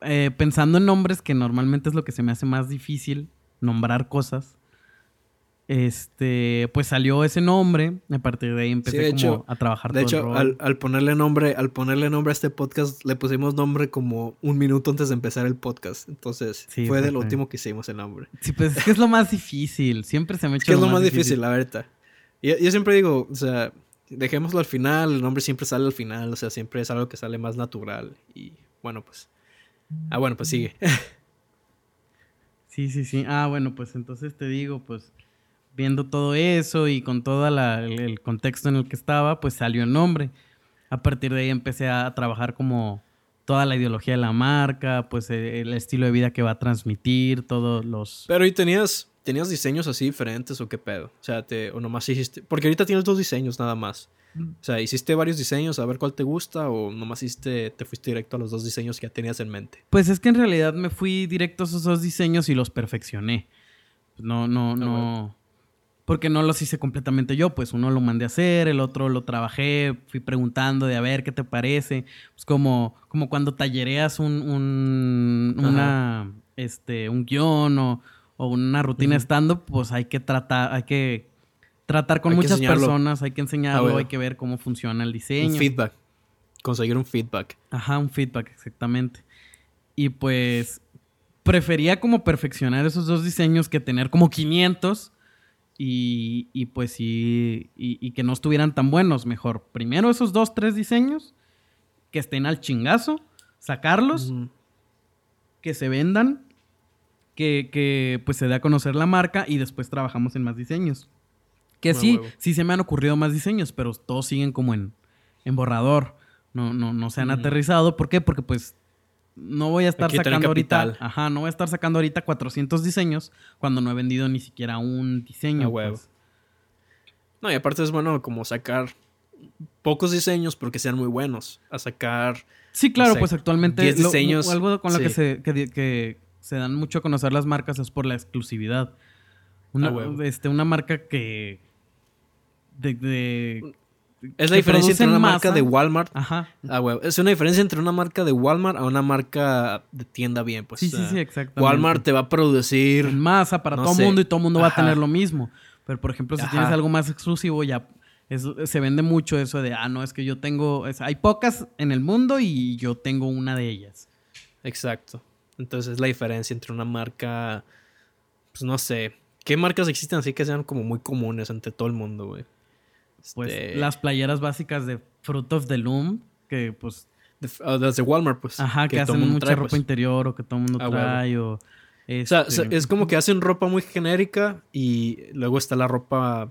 eh, pensando en nombres, que normalmente es lo que se me hace más difícil, nombrar cosas, este, pues salió ese nombre. A partir de ahí empecé a trabajar. De hecho, Al, ponerle nombre, al ponerle nombre a este podcast, le pusimos nombre como un minuto antes de empezar el podcast. Entonces, fue de lo último que hicimos el nombre. Sí, pues es que es lo más difícil. Siempre se me ha hecho. Es, es lo más difícil, la verdad. Yo, yo siempre digo, o sea, dejémoslo al final. El nombre siempre sale al final. O sea, siempre es algo que sale más natural. Y bueno, pues. Ah, bueno, pues sigue. sí, sí, sí. Ah, bueno, pues entonces te digo, pues viendo todo eso y con todo el, contexto en el que estaba, pues salió el nombre. A partir de ahí empecé a trabajar como toda la ideología de la marca, pues eh, el estilo de vida que va a transmitir, todos los... Pero ¿y tenías, tenías diseños así diferentes o qué pedo? O sea, te, o nomás hiciste... Porque ahorita tienes dos diseños nada más. O sea, ¿hiciste varios diseños a ver cuál te gusta o nomás hiciste, te fuiste directo a los dos diseños que ya tenías en mente? Pues es que en realidad me fui directo a esos dos diseños y los perfeccioné. No, no, ah, no porque no los hice completamente yo, pues uno lo mandé a hacer, el otro lo trabajé, fui preguntando de a ver qué te parece, pues como, como cuando tallereas un, un una, este, un guion o, una rutina estando, pues hay que tratar, hay que tratar con muchas personas, hay que enseñarlo, ah, hay que ver cómo funciona el diseño. Un feedback, conseguir un feedback. Ajá, un feedback, exactamente. Y pues prefería como perfeccionar esos dos diseños que tener como 500 y, pues sí, y, que no estuvieran tan buenos. Mejor, primero esos dos, tres diseños, que estén al chingazo, sacarlos, que se vendan, que, pues se dé a conocer la marca y después trabajamos en más diseños. Que sí, sí se me han ocurrido más diseños, pero todos siguen como en, en borrador. No, no, no se han aterrizado. ¿Por qué? Porque pues no voy a estar sacando ahorita. Ajá, no voy a estar sacando ahorita 400 diseños cuando no he vendido ni siquiera un diseño. Pues. No, y aparte es bueno como sacar pocos diseños porque sean muy buenos. A sacar. Sí, claro, pues actualmente. diseños. algo con lo que, se, que, se dan mucho a conocer las marcas es por la exclusividad. Una, este, una marca que. de, es la diferencia entre una marca de Walmart. Ajá. Ah, Es una diferencia entre una marca de Walmart a una marca de tienda bien, pues. Sí, sí, sí, exactamente. Walmart te va a producir. En masa para todo el mundo y todo el mundo va a tener lo mismo. Pero, por ejemplo, si tienes algo más exclusivo, ya se vende mucho eso de, ah, no, es que yo tengo. hay pocas en el mundo y yo tengo una de ellas. Exacto. Entonces es la diferencia entre una marca. Pues no sé. ¿Qué marcas existen así que sean como muy comunes entre todo el mundo, güey? Pues este, las playeras básicas de Fruit of the Loom, que pues... Las de Walmart, pues. Ajá, que, hacen mucha ropa pues. interior o que todo el mundo ah, trae o... o sea, este, es como que hacen ropa muy genérica y luego está la ropa...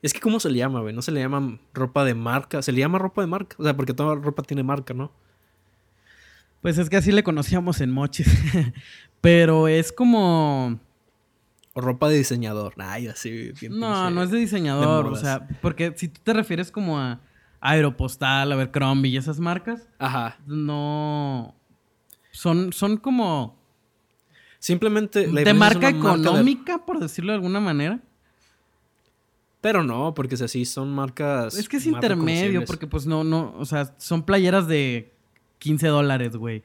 Es que ¿cómo se le llama, güey? No se le llama ropa de marca. Se le llama ropa de marca. O sea, porque toda ropa tiene marca, ¿no? Pues es que así le conocíamos en Mochis. Pero es como... O ropa de diseñador. Ay, así. no, no es de diseñador. o sea, porque si tú te refieres como a Aeropostal, a ver, Crombie y esas marcas. Ajá. No. Son, son como. Simplemente. de marca económica, por decirlo de alguna manera. Pero no, porque así son marcas. Es que es intermedio, porque pues no, no. O sea, son playeras de 15 dólares, güey.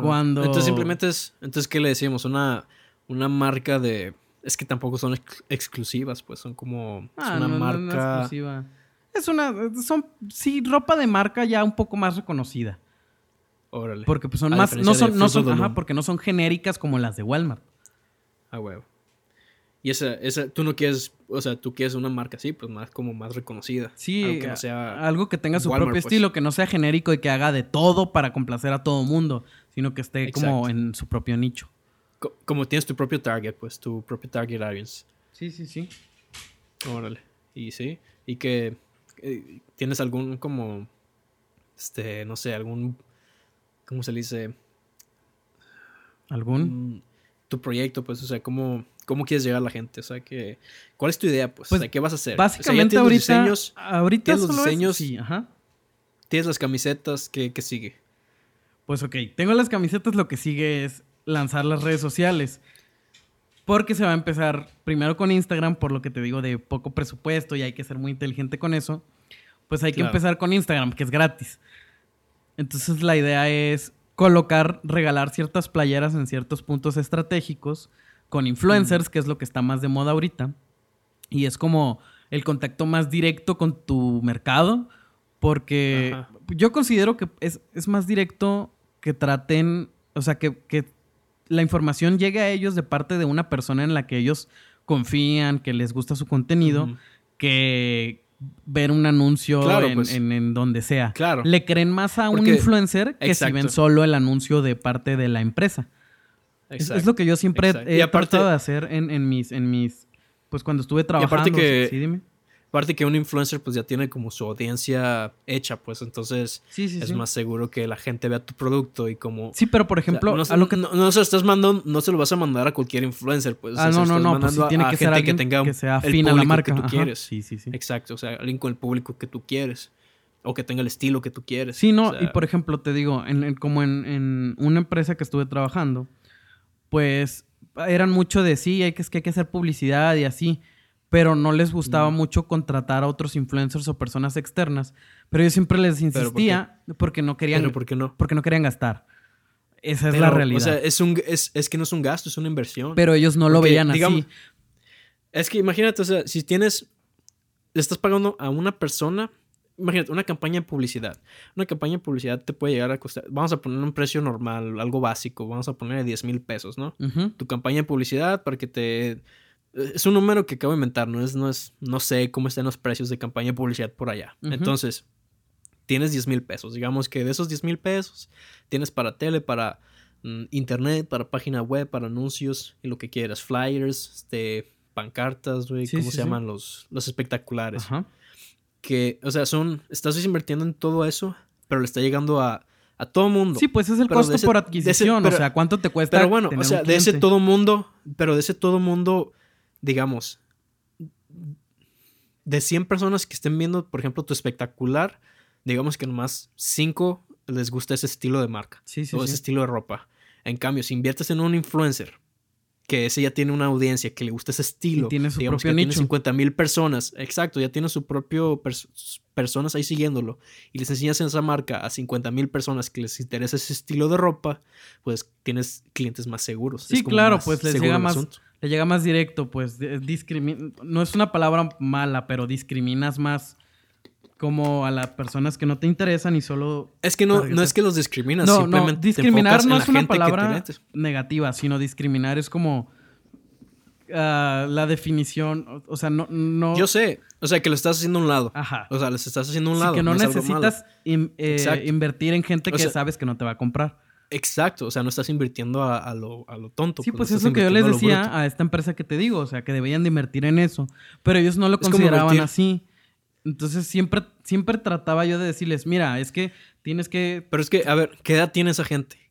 Cuando. Entonces simplemente es. Entonces, ¿qué le decimos? Una una marca de... Es que tampoco son exclusivas, pues son como... es ah, una marca... exclusiva. Es una... Son, sí, ropa de marca ya un poco más reconocida. Órale. Porque pues son más... No son, no son, ajá, porque no son genéricas como las de Walmart. Ah, huevo. Y esa, esa, tú no quieres, o sea, tú quieres una marca así, pues más como más reconocida. Sí, algo que, no sea algo que tenga su Walmart, propio pues. estilo, que no sea genérico y que haga de todo para complacer a todo mundo, sino que esté como en su propio nicho. Co- como tienes tu propio target, pues tu propio target audience. Sí, sí, sí. Órale. Y sí, y que eh, tienes algún como, este, no sé, algún, ¿cómo se le dice? ¿Algún? Mm, tu proyecto, pues, o sea, ¿cómo, cómo quieres llegar a la gente? O sea, que, ¿cuál es tu idea, pues? Pues, o sea, ¿qué vas a hacer? O sea, ya Básicamente los ahorita, diseños, ahorita tienes los es- diseños. sí, ajá. tienes las camisetas, ¿qué, qué sigue? Pues ok, tengo las camisetas, lo que sigue es lanzar las redes sociales. Porque se va a empezar primero con Instagram, por lo que te digo de poco presupuesto y hay que ser muy inteligente con eso. Pues hay que empezar con Instagram, que es gratis. Entonces la idea es colocar, regalar ciertas playeras en ciertos puntos estratégicos con influencers, que es lo que está más de moda ahorita. Y es como el contacto más directo con tu mercado, porque Ajá. yo considero que es, es más directo que traten, o sea, que, que la información llegue a ellos de parte de una persona en la que ellos confían, que les gusta su contenido, que ver un anuncio Claro, en, pues. en- en donde sea. Claro. Le creen más a un influencer que si ven solo el anuncio de parte de la empresa. Es, es lo que yo siempre exacto. he Y aparte- tratado de hacer en, en mis, en mis, pues cuando estuve trabajando. aparte que- sí, dime. Aparte que un influencer pues ya tiene como su audiencia hecha, pues entonces Sí, sí, es sí. más seguro que la gente vea tu producto y como... Sí, pero por o sea, ejemplo, no, a lo que no- no se lo estás mandando, no se lo vas a mandar a cualquier influencer, pues. o sea, Ah, no, no, no, pues sí tiene a que ser alguien tenga que sea afín a la marca. que tú Ajá. quieres. Sí, sí, sí. Exacto, o sea, alguien con el público que tú quieres. O que tenga el estilo que tú quieres. Sí, no, O sea, y por ejemplo, te digo, en, en- como en, en una empresa que estuve trabajando, pues eran mucho de sí, hay que, es que hay que hacer publicidad y así, pero no les gustaba Mm. mucho contratar a otros influencers o personas externas, pero yo siempre les insistía porque no querían, Pero ¿por qué no? porque no querían gastar. Esa es la realidad. O sea, es, un, es, es que no es un gasto, es una inversión. pero ellos no lo veían digamos, así. Es que imagínate, o sea, si tienes. Le estás pagando a una persona. Imagínate, una campaña de publicidad. Una campaña de publicidad te puede llegar a costar. Vamos a poner un precio normal, algo básico. Vamos a poner 10 mil pesos, ¿no? Tu campaña de publicidad para que te. Es un número que acabo de inventar, no es, no es, no sé cómo están los precios de campaña de publicidad por allá. Entonces, tienes 10 mil pesos. Digamos que de esos 10 mil pesos, tienes para tele, para mm, internet, para página web, para anuncios y lo que quieras. Flyers, este, pancartas, güey, Sí, ¿cómo sí, se sí. llaman los, los espectaculares? Ajá. Que, o sea, son, estás invirtiendo en todo eso, pero le está llegando a, a todo mundo. Sí, pues es el Pero costo ese- por ese- adquisición, pero- o sea, ¿cuánto te cuesta Pero bueno, o sea, de ese todo mundo, pero de ese todo mundo, digamos, de 100 personas que estén viendo, por ejemplo, tu espectacular, digamos que nomás 5 les gusta ese estilo de marca Sí, sí, o sí. ese estilo de ropa. En cambio, si inviertes en un influencer, que ese ya tiene una audiencia que le gusta ese estilo, Y tiene su digamos propio que nicho. tiene 50 mil personas, exacto, ya tiene su propio pers- personas ahí siguiéndolo, y les enseñas esa marca a 50 mil personas que les interesa ese estilo de ropa, pues tienes clientes más seguros. Sí, claro, pues les llega más, asunto. Le llega más directo, pues no es una palabra mala, pero discriminas más como a las personas que no te interesan y solo Es que no, targetas. no es que los discriminas, no, no, simplemente discriminar no es una palabra negativa, sino discriminar es como ah, la definición, o, sea, no, no, Yo sé, o sea, que lo estás haciendo a un lado. ajá, O sea, les estás haciendo a un Sí, lado. que no, necesitas in- eh, invertir en gente O que sea, sabes que no te va a comprar. Exacto, o sea, no estás invirtiendo a, a lo, a lo tonto. Sí, pues le es lo que yo les a decía a esta empresa que te digo, o sea, que deberían de invertir en eso, pero ellos no lo Es consideraban así. Entonces siempre, siempre trataba yo de decirles, mira, es que tienes que, Pero es que, a ver, ¿qué edad tiene esa gente?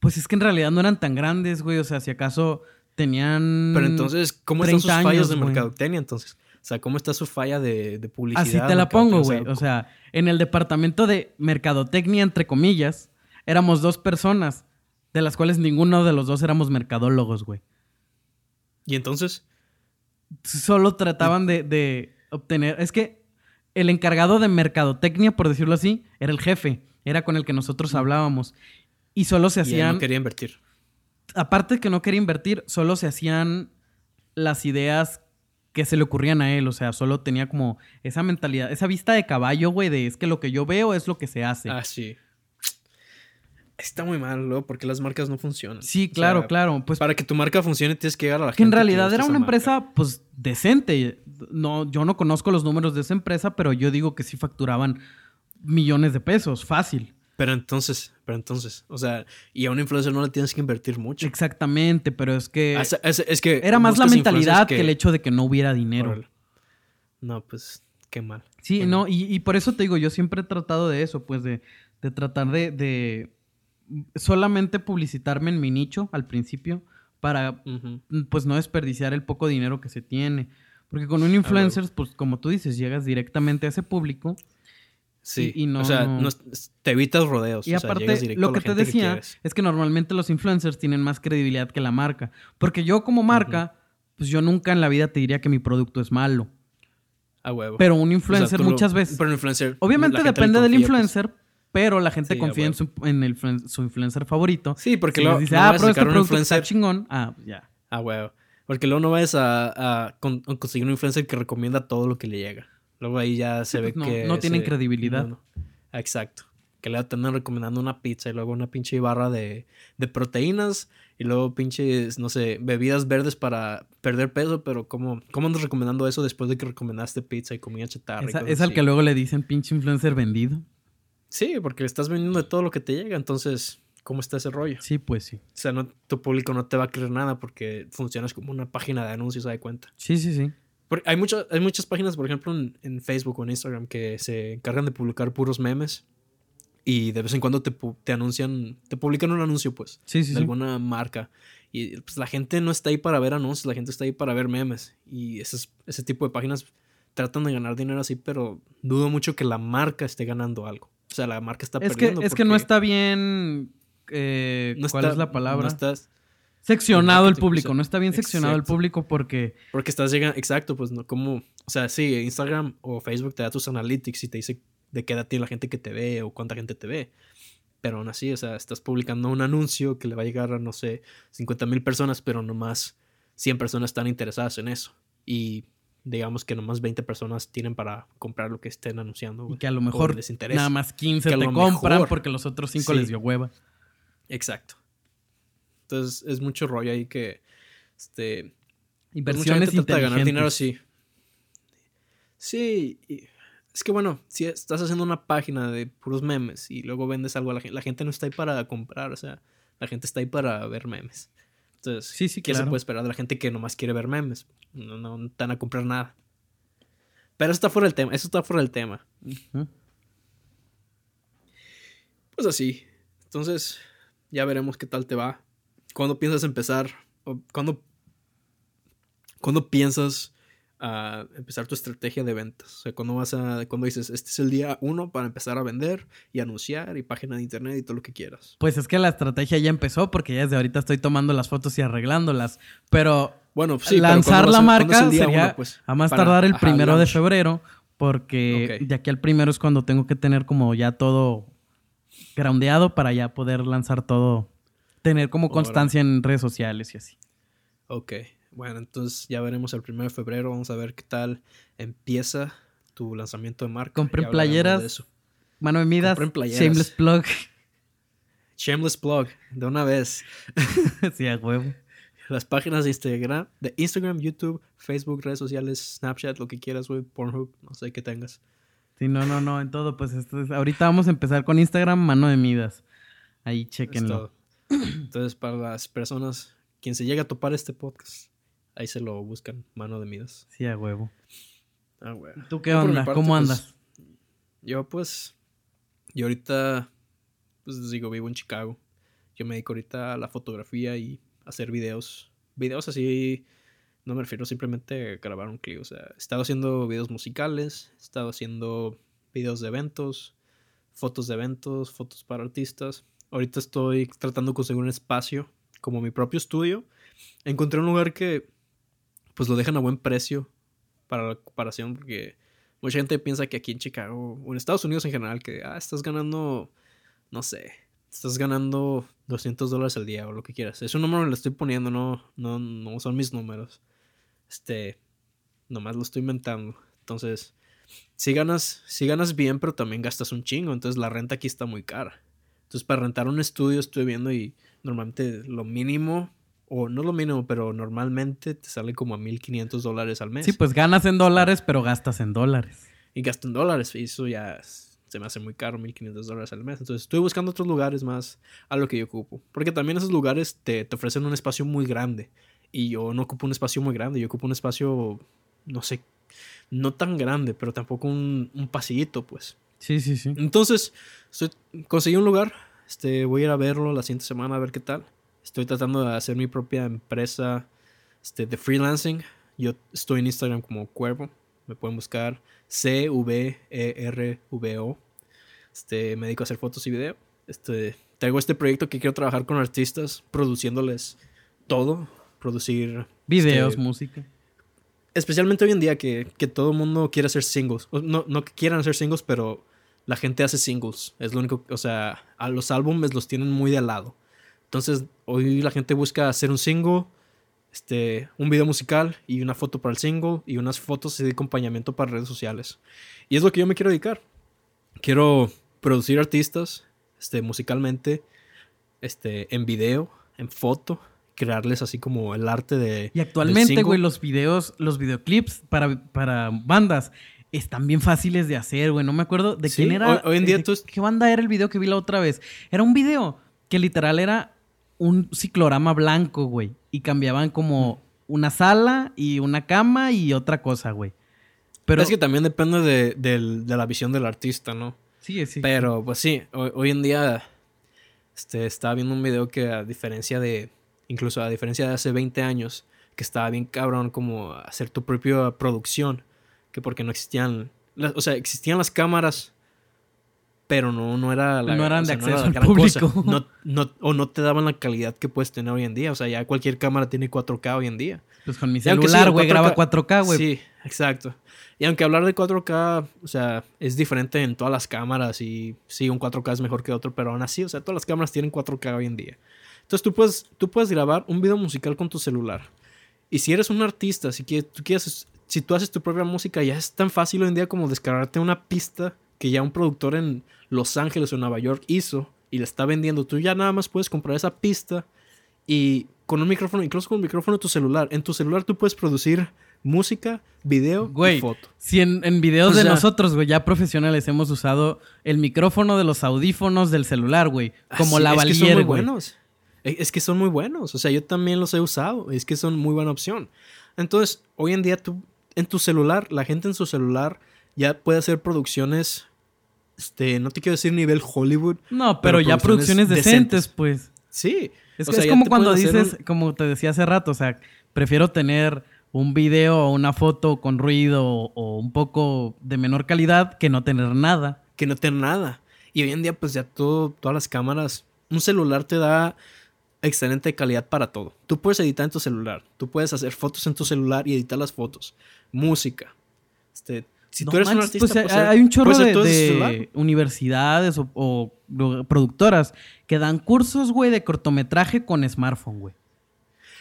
pues es que en realidad no eran tan grandes, güey, o sea, si acaso tenían... Pero entonces, ¿cómo están sus 30 fallas años, de mercadotecnia entonces? O sea, ¿cómo está su falla de, de publicidad? Así te la pongo, güey. O sea, en el departamento de mercadotecnia, entre comillas, éramos dos personas, de las cuales ninguno de los dos éramos mercadólogos, güey. Y entonces, solo trataban de, de obtener. Es que el encargado de mercadotecnia, por decirlo así, era el jefe. Era con el que nosotros hablábamos. Y solo se y él hacían. no quería invertir. Aparte de que no quería invertir, solo se hacían las ideas que se le ocurrían a él. O sea, solo tenía como esa mentalidad, esa vista de caballo, güey, de es que lo que yo veo es lo que se hace. Ah, sí. Está muy mal, ¿no? Porque las marcas no funcionan. Sí, claro, claro. Pues para que tu marca funcione tienes que llegar a la gente. Que en realidad era una empresa, pues, decente. No, yo no conozco los números de esa empresa, pero yo digo que sí facturaban millones de pesos, fácil. Pero entonces, pero entonces, o sea, y a un influencer no le tienes que invertir mucho. Exactamente, pero es que. Es, que era más la mentalidad que... el hecho de que no hubiera dinero. No, pues, qué mal. Sí, no, Y, por eso te digo, yo siempre he tratado de eso, pues, de, de tratar de, de, solamente publicitarme en mi nicho al principio para, pues, no desperdiciar el poco dinero que se tiene. Porque con un influencer, pues, como tú dices, llegas directamente a ese público Sí, y, no, o sea, te evitas rodeos. Y aparte, lo que te decía es que normalmente los influencers tienen más credibilidad que la marca. Porque yo como marca, pues yo nunca en la vida te diría que mi producto es malo. A huevo. Pero un influencer muchas veces... Pero un influencer... Obviamente depende del pues. Pero la gente confía en, su, influencer favorito. Sí, porque luego dice, ah, pero este producto influencer... está chingón. Ah, pues ya. A huevo. Porque luego no vayas a conseguir un influencer que recomienda todo lo que le llega. Luego ahí ya se ve pues que. No tienen credibilidad. Exacto. Que le tener recomendando una pizza y luego una pinche barra de, de proteínas y luego pinches, no sé, bebidas verdes para perder peso, pero ¿cómo, cómo andas recomendando eso después de que recomendaste pizza y comida chatarra? es al que luego le dicen pinche influencer vendido. Sí, porque le estás vendiendo de todo lo que te llega, entonces, ¿cómo está ese rollo? Sí, pues sí. O sea, no, tu público no te va a creer nada porque funcionas como una página de anuncios, ¿se da cuenta? Sí, sí, sí hay, muchas hay muchas páginas, por ejemplo, en, Facebook o en Instagram que se encargan de publicar puros memes. Y de vez en cuando te, te anuncian, te publican un anuncio, pues, sí, sí, de alguna marca. Y pues la gente no está ahí para ver anuncios, la gente está ahí para ver memes. Y ese, ese tipo de páginas tratan de ganar dinero así, pero dudo mucho que la marca esté ganando algo. O sea, la marca está es perdiendo. Que, es que no está bien. Eh, ¿Cuál es la palabra? No estás, seccionado el público, no está bien seccionado el público porque... Porque estás llegando, exacto, pues no, como, o sea, sí, Instagram o Facebook te da tus analytics y te dice de qué edad tiene la gente que te ve o cuánta gente te ve. Pero aún así, o sea, estás publicando un anuncio que le va a llegar a, no sé, 50 mil personas, pero nomás 100 personas están interesadas en eso. Y digamos que nomás 20 personas tienen para comprar lo que estén anunciando. Y que a lo mejor les interesa. nada más 15 te compran porque los otros 5 les dio hueva. Exacto. Entonces es mucho rollo ahí que. Este. Pues, Inversiones pues de ganar dinero así. Sí. es que bueno, si estás haciendo una página de puros memes y luego vendes algo a la gente, la gente no está ahí para comprar, o sea, la gente está ahí para ver memes. Entonces, sí, sí, ¿qué se puede esperar de la gente que nomás quiere ver memes? No, no, están a comprar nada. Pero eso está fuera del tema, eso está fuera del tema. Pues así. Entonces, ya veremos qué tal te va. ¿Cuándo piensas empezar? ¿Cuándo, ¿Cuándo piensas a empezar tu estrategia de ventas? O sea, cuando vas a, cuando dices, este es el día uno para empezar a vender y anunciar y página de internet y todo lo que quieras. Pues es que la estrategia ya empezó porque ya desde ahorita estoy tomando las fotos y arreglándolas. Pero bueno, sí, lanzar la marca sería pues, a más tardar el primero de febrero porque de aquí al primero es cuando tengo que tener como ya todo groundeado para ya poder lanzar todo tener como constancia en redes sociales y así. Ok, bueno, entonces ya veremos el 1 de febrero, vamos a ver qué tal empieza tu lanzamiento de marca. Compren playeras, mano de midas, shameless plug. Shameless plug, de una vez. sí, a huevo. Las páginas de Instagram, de Instagram, YouTube, Facebook, redes sociales, Snapchat, lo que quieras, güey, Pornhub, no sé qué tengas. Sí, no, no, no, en todo, pues esto ahorita vamos a empezar con Instagram, mano de midas. Ahí chequenlo. Entonces, para las personas, quien se llega a topar este podcast, ahí se lo buscan, mano de midas. Sí, a huevo. Ah, huevo. ¿Tú qué onda? ¿Cómo pues, andas? yo, pues, yo ahorita, pues digo, vivo en Chicago. Yo me dedico ahorita a la fotografía y hacer videos. Videos así, no me refiero simplemente a grabar un clip. O sea, he estado haciendo videos musicales, he estado haciendo videos de eventos, fotos de eventos, fotos para artistas. Ahorita estoy tratando de conseguir un espacio como mi propio estudio. Encontré un lugar que pues lo dejan a buen precio para la comparación porque mucha gente piensa que aquí en Chicago o en Estados Unidos en general que ah, estás ganando, no sé, estás ganando 200 dólares al día o lo que quieras. Es un número que le estoy poniendo, no, no, no son mis números. Este, nomás lo estoy inventando. Entonces, si ganas, si ganas bien, pero también gastas un chingo. Entonces la renta aquí está muy cara. Entonces, para rentar un estudio estoy viendo y normalmente lo mínimo, o no lo mínimo, pero normalmente te sale como a 1.500 dólares al mes. Sí, pues ganas en dólares, pero gastas en dólares. Y gasto en dólares, y eso ya se me hace muy caro, 1.500 dólares al mes. Entonces, estoy buscando otros lugares más a lo que yo ocupo. Porque también esos lugares te, te ofrecen un espacio muy grande. Y yo no ocupo un espacio muy grande, yo ocupo un espacio, no sé, no tan grande, pero tampoco un, un pasillito, pues. Sí, sí, sí. Entonces, estoy- conseguí un lugar. Este, voy a ir a verlo la siguiente semana a ver qué tal. Estoy tratando de hacer mi propia empresa este, de freelancing. Yo estoy en Instagram como Cuervo. Me pueden buscar C-V-E-R-V-O. Este, me dedico a hacer fotos y video. Este, traigo este proyecto que quiero trabajar con artistas, produciéndoles todo. Producir Videos, este, música. especialmente hoy en día que, que todo el mundo quiere hacer singles. No, no que quieran hacer singles, pero la gente hace singles. Es lo único, o sea, a los álbumes los tienen muy de al lado. Entonces, hoy la gente busca hacer un single, este, un video musical y una foto para el single y unas fotos de acompañamiento para redes sociales. Y es lo que yo me quiero dedicar. Quiero producir artistas, este, musicalmente, este, en video, en foto, crearles así como el arte de Y actualmente, güey, los videos, los videoclips para, para bandas están bien fáciles de hacer, güey. No me acuerdo de Sí, quién era. hoy- hoy en día de tú es- ¿Qué banda era el video que vi la otra vez? Era un video que literal era un ciclorama blanco, güey. Y cambiaban como una sala y una cama y otra cosa, güey. Pero es que también depende de, de la visión del artista, ¿no? sí, sí. Pero pues sí, hoy, hoy en día este, estaba viendo un video que a diferencia de, incluso a diferencia de hace 20 años, que estaba bien cabrón como hacer tu propia producción, que porque no existían, las- o sea, existían las cámaras, pero no, no era la No eran o sea, de acceso al gran cosa. público. No, no- o no te daban la calidad que puedes tener hoy en día, o sea, ya cualquier cámara tiene 4K hoy en día. Pues con mi sí, celular, el güey, 4K graba 4K, güey. Sí, exacto. Y aunque hablar de 4K, o sea, es diferente en todas las cámaras y sí, un 4K es mejor que otro, pero aún así, o sea, todas las cámaras tienen 4K hoy en día. Entonces tú puedes, tú puedes grabar un video musical con tu celular. Y si eres un artista, si quieres, tú quieres, si tú haces tu propia música, ya es tan fácil hoy en día como descargarte una pista que ya un productor en Los Ángeles o Nueva York hizo y le está vendiendo. Tú ya nada más puedes comprar esa pista y con un micrófono, incluso con un micrófono de tu celular. En tu celular tú puedes producir música, video Güey, y foto. si en, en videos O de sea- nosotros, güey, ya profesionales hemos usado el micrófono de los audífonos del celular, güey. Como Ah, sí, la es que son Valier, muy güey. buenos. Es es que son muy buenos. O sea, yo también los he usado. Es que son muy buena opción. Entonces, hoy en día tú, en tu celular, la gente en su celular ya puede hacer producciones. Este, no te quiero decir nivel Hollywood. No, pero, ya producciones producciones decentes, decentes. pues. Sí. Es, O que sea, es ya como cuando dices, un- como te decía hace rato, o sea, prefiero tener un video o una foto con ruido o, un poco de menor calidad que no tener nada. que no tiene nada. Y hoy en día, pues ya todo, todas las cámaras, un celular te da excelente calidad para todo. Tú puedes editar en tu celular, tú puedes hacer fotos en tu celular y editar las fotos, música. Este, si No tú eres un manches, artista, pues, hacer- hay un chorro hacer de, de universidades o, productoras que dan cursos, güey, de cortometraje con smartphone, güey.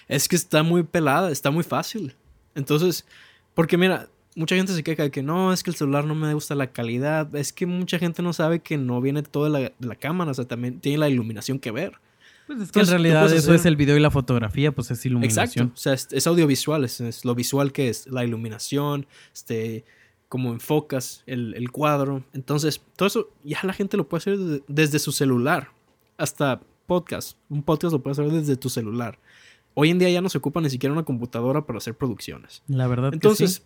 Es que está muy pelada, está muy fácil. Entonces, porque mira, mucha gente se queja de que no, es que el celular no me gusta la calidad. Es que mucha gente no sabe que no viene todo de la, la cámara, o sea, también tiene la iluminación que ver. Pues es que en Entonces, realidad eso hacer- es el video y la fotografía, pues es iluminación. Exacto. O sea, es, es audiovisual, es, es lo visual que es, la iluminación, este, cómo enfocas el, el cuadro. Entonces, todo eso ya la gente lo puede hacer desde, desde su celular. Hasta podcast. Un podcast lo puede hacer desde tu celular. Hoy en día ya no se ocupa ni siquiera una computadora para hacer producciones. La verdad que Entonces, sí.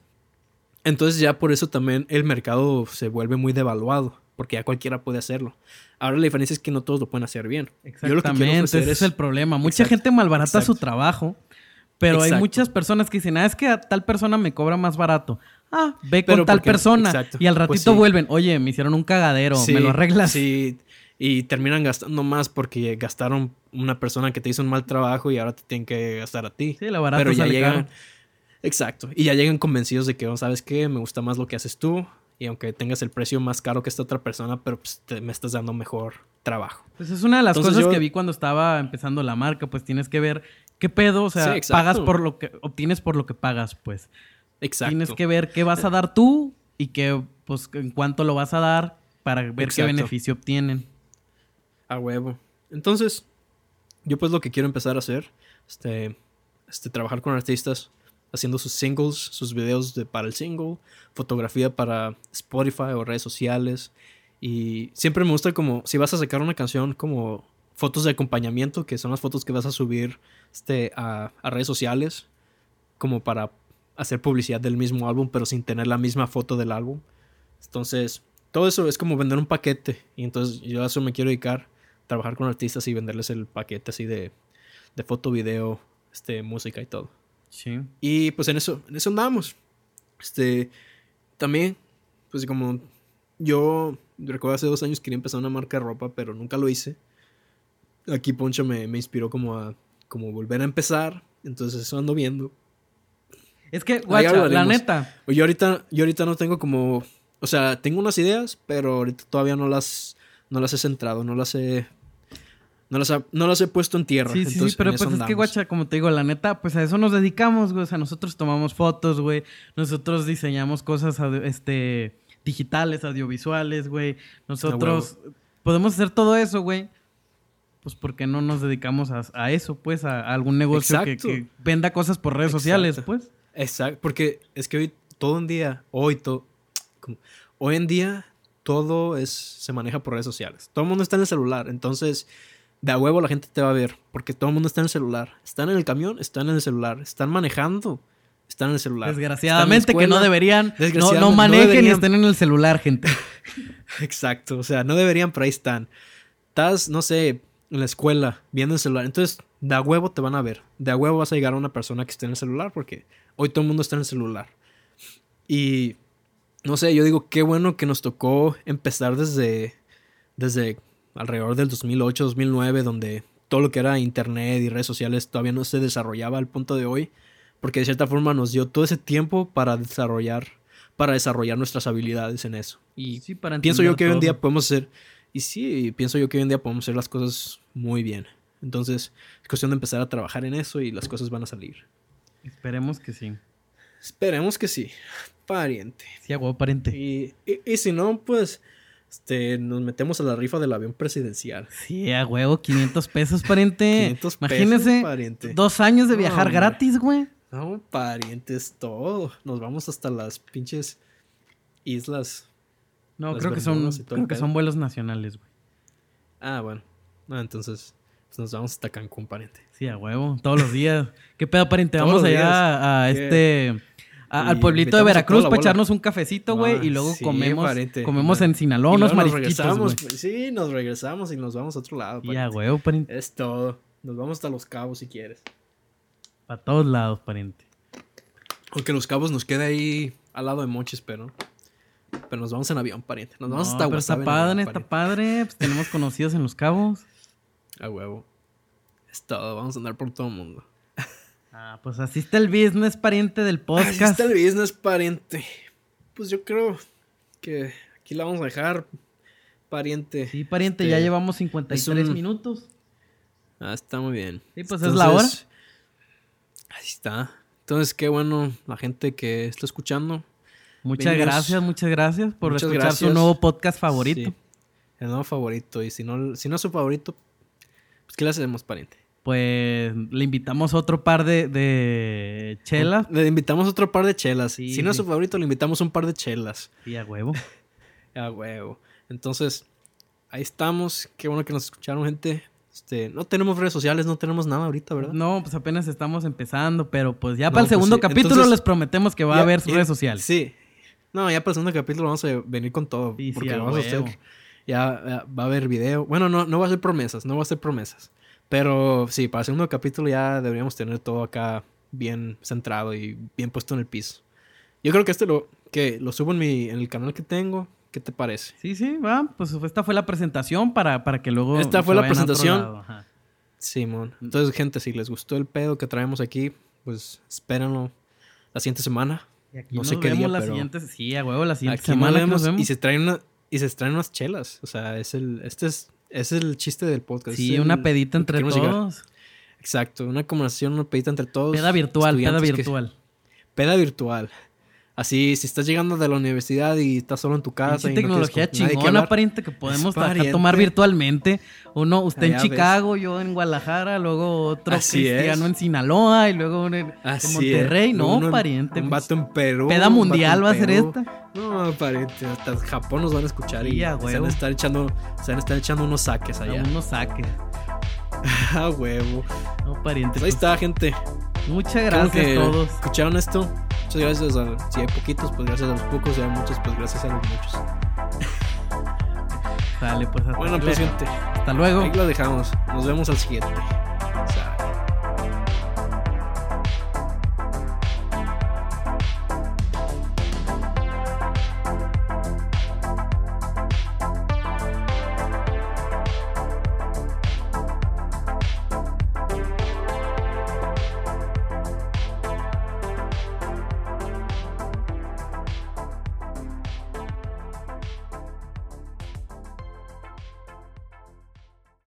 entonces ya por eso también el mercado se vuelve muy devaluado, porque ya cualquiera puede hacerlo. Ahora la diferencia es que no todos lo pueden hacer bien. Yo lo que quiero Exactamente, ofrecer ese es el problema. Mucha Exacto, gente malbarata su trabajo, pero hay muchas personas que dicen, ah, es que a tal persona me cobra más barato. Ah, ve con Pero tal porque- persona. exacto, Y al pues ratito sí. vuelven, oye, me hicieron un cagadero, Sí, me lo arreglas. Sí, y terminan gastando más porque gastaron una persona que te hizo un mal trabajo y ahora te tienen que gastar a ti. Sí, la barata Pero ya llegan. caro. Exacto. Y ya llegan convencidos de que, oh, ¿sabes qué? Me gusta más lo que haces tú. Y aunque tengas el precio más caro que esta otra persona, pero pues, te- me estás dando mejor trabajo. Pues es una de las Entonces cosas yo- que vi cuando estaba empezando la marca, pues tienes que ver qué pedo, o sea, Sí, pagas por lo que, obtienes por lo que pagas, pues. Exacto. Tienes que ver qué vas a dar tú y qué, pues, en cuánto lo vas a dar para ver qué beneficio obtienen. A huevo. Entonces, yo pues lo que quiero empezar a hacer, este, este, trabajar con artistas, haciendo sus singles, sus videos de, para el single, fotografía para Spotify o redes sociales. Y siempre me gusta como, si vas a sacar una canción, como fotos de acompañamiento, que son las fotos que vas a subir este, a, a redes sociales, como para hacer publicidad del mismo álbum, pero sin tener la misma foto del álbum. Entonces, todo eso es como vender un paquete. Y entonces yo a eso me quiero dedicar, trabajar con artistas y venderles el paquete así de, de foto, video, este, música y todo. Sí. Y pues en eso, en eso andamos. Este, también, pues como yo recuerdo hace dos años quería empezar una marca de ropa, pero nunca lo hice. Aquí Poncho me, me inspiró como a como volver a empezar. Entonces eso ando viendo. Es que, guacha, la neta. Yo ahorita, yo ahorita no tengo como. O sea, tengo unas ideas, pero ahorita todavía no las, no las he centrado, no las he. No las, ha- no las he puesto en tierra. Sí, sí, sí, entonces, pero pues es que, guacha, como te digo, la neta, pues a eso nos dedicamos, güey. O sea, nosotros tomamos fotos, güey. Nosotros diseñamos cosas este, digitales, audiovisuales, güey. Nosotros podemos hacer todo eso, güey. Pues porque no nos dedicamos a, a eso, pues, a, a algún negocio que, venda cosas por redes sociales, pues. Exacto, porque es que hoy, todo un día, hoy, todo, como- hoy en día, todo es, se maneja por redes sociales. Todo el mundo está en el celular, entonces, de a huevo la gente te va a ver, porque todo el mundo está en el celular. Están en el camión, están en el celular. Están manejando, están en el celular. Desgraciadamente que no deberían, no, Desgraciadamente, no no manejen y deberían. estén en el celular, gente. Exacto, o sea, no deberían, pero ahí están. Estás, no sé, en la escuela, viendo el celular. Entonces, de a huevo te van a ver. De a huevo vas a llegar a una persona que esté en el celular, porque hoy todo el mundo está en el celular. Y, no sé, yo digo, qué bueno que nos tocó empezar desde, desde alrededor del 2008, 2009, donde todo lo que era internet y redes sociales todavía no se desarrollaba al punto de hoy. Porque de cierta forma nos dio todo ese tiempo para desarrollar, para desarrollar nuestras habilidades en eso. Y Sí, para pienso yo que hoy en todo. día podemos hacer, y sí, pienso yo que hoy en día podemos hacer las cosas muy bien. Entonces, es cuestión de empezar a trabajar en eso y las cosas van a salir. Esperemos que sí. Esperemos que sí, pariente. Sí, a huevo, pariente. Y, y, y si no, pues, este, nos metemos a la rifa del avión presidencial. Sí, a huevo, 500 pesos, pariente. 500 pesos, Imagínese, pariente. dos años de viajar gratis, güey. No, parientes, todo. Nos vamos hasta las pinches islas. No, creo que son, creo que son vuelos nacionales, güey. Ah, bueno. No, entonces, pues nos vamos hasta Cancún, pariente. Sí, a huevo, todos los días. ¿Qué pedo, pariente? Vamos allá días. a, este... a- al pueblito de Veracruz para echarnos un cafecito, güey, Ah, y luego sí, comemos, pariente. comemos en Sinaloa Y unos marisquitos, regresamos, güey. pues, Sí, nos regresamos y nos vamos a otro lado. Y a pariente. huevo, pariente. Es todo. Nos vamos hasta Los Cabos si quieres. Para todos lados, pariente. Aunque Los Cabos nos queda ahí al lado de Mochis, pero... Pero nos vamos en avión, pariente. Nos vamos No, hasta pero está padre, está padre. Pues tenemos conocidos en Los Cabos. A huevo. Es todo. Vamos a andar por todo el mundo. Ah, pues así está el business, pariente del Así podcast. está el business, pariente. Pues yo creo que aquí la vamos a dejar, pariente. Sí, pariente, Este, ya llevamos 53 es un- minutos. Ah, está muy bien. Sí, pues es la hora. Ahí está. Entonces, qué bueno la gente que está escuchando. Muchas Venimos- gracias, muchas gracias por Muchas escuchar su nuevo podcast favorito. Sí, el nuevo favorito. Y si no, si no es su favorito, pues ¿qué le hacemos, pariente? Pues le invitamos otro par de, de chelas. Le invitamos otro par de chelas. Sí, si no es su favorito, le invitamos un par de chelas. Sí, a huevo. A huevo. Entonces, ahí estamos. Qué bueno que nos escucharon, gente. Este, no tenemos redes sociales, no tenemos nada ahorita, ¿verdad? No, pues apenas estamos empezando, pero pues ya No, para el pues segundo sí. capítulo Entonces, les prometemos que va a haber redes sociales. Sí. No, ya para el segundo capítulo vamos a venir con todo. Sí, sí, porque a vamos a hacer. Ya, va a haber video. Bueno, no, no va a ser promesas, no va a ser promesas. Pero sí, para el segundo capítulo ya deberíamos tener todo acá bien centrado y bien puesto en el piso. Yo creo que este lo, que lo subo en mi, en el canal que tengo. ¿Qué te parece? Sí, sí, va. Pues esta fue la presentación para, para que luego. Esta fue la presentación. Simón. Entonces, gente, si les gustó el pedo que traemos aquí, pues espérenlo la siguiente semana. Y aquí No nos sé qué vemos día, la pero siguiente. Sí, a huevo, la siguiente Aquí semana que nos vemos vemos. y se traen una, y se traen unas chelas. O sea, es el, este es, es el chiste del podcast. Sí, el- una pedita entre llegar. todos. Exacto, una conversación, una pedita entre todos. Peda virtual, peda que- virtual. Peda virtual. Así, si estás llegando de la universidad y estás solo en tu casa. y tecnología no chingona, pariente, que podemos tomar virtualmente. Uno, usted en Chicago, yo en Guadalajara, luego otro cristiano en Sinaloa y luego en, Monterrey. No, pariente. Un pues, vato en Perú. Peda mundial va a ser esta. No, pariente, hasta Japón nos van a escuchar y se van a estar echando, se van a estar echando unos saques allá. unos saques. ah, huevo. No, pariente. Pues ahí está, gente. Muchas gracias a todos. ¿Escucharon esto? Muchas gracias a, si hay poquitos, pues gracias a los pocos, si hay muchos, pues gracias a los muchos. Dale, pues hasta Bueno, pues gente. Hasta luego. Ahí lo dejamos. Nos vemos al siguiente.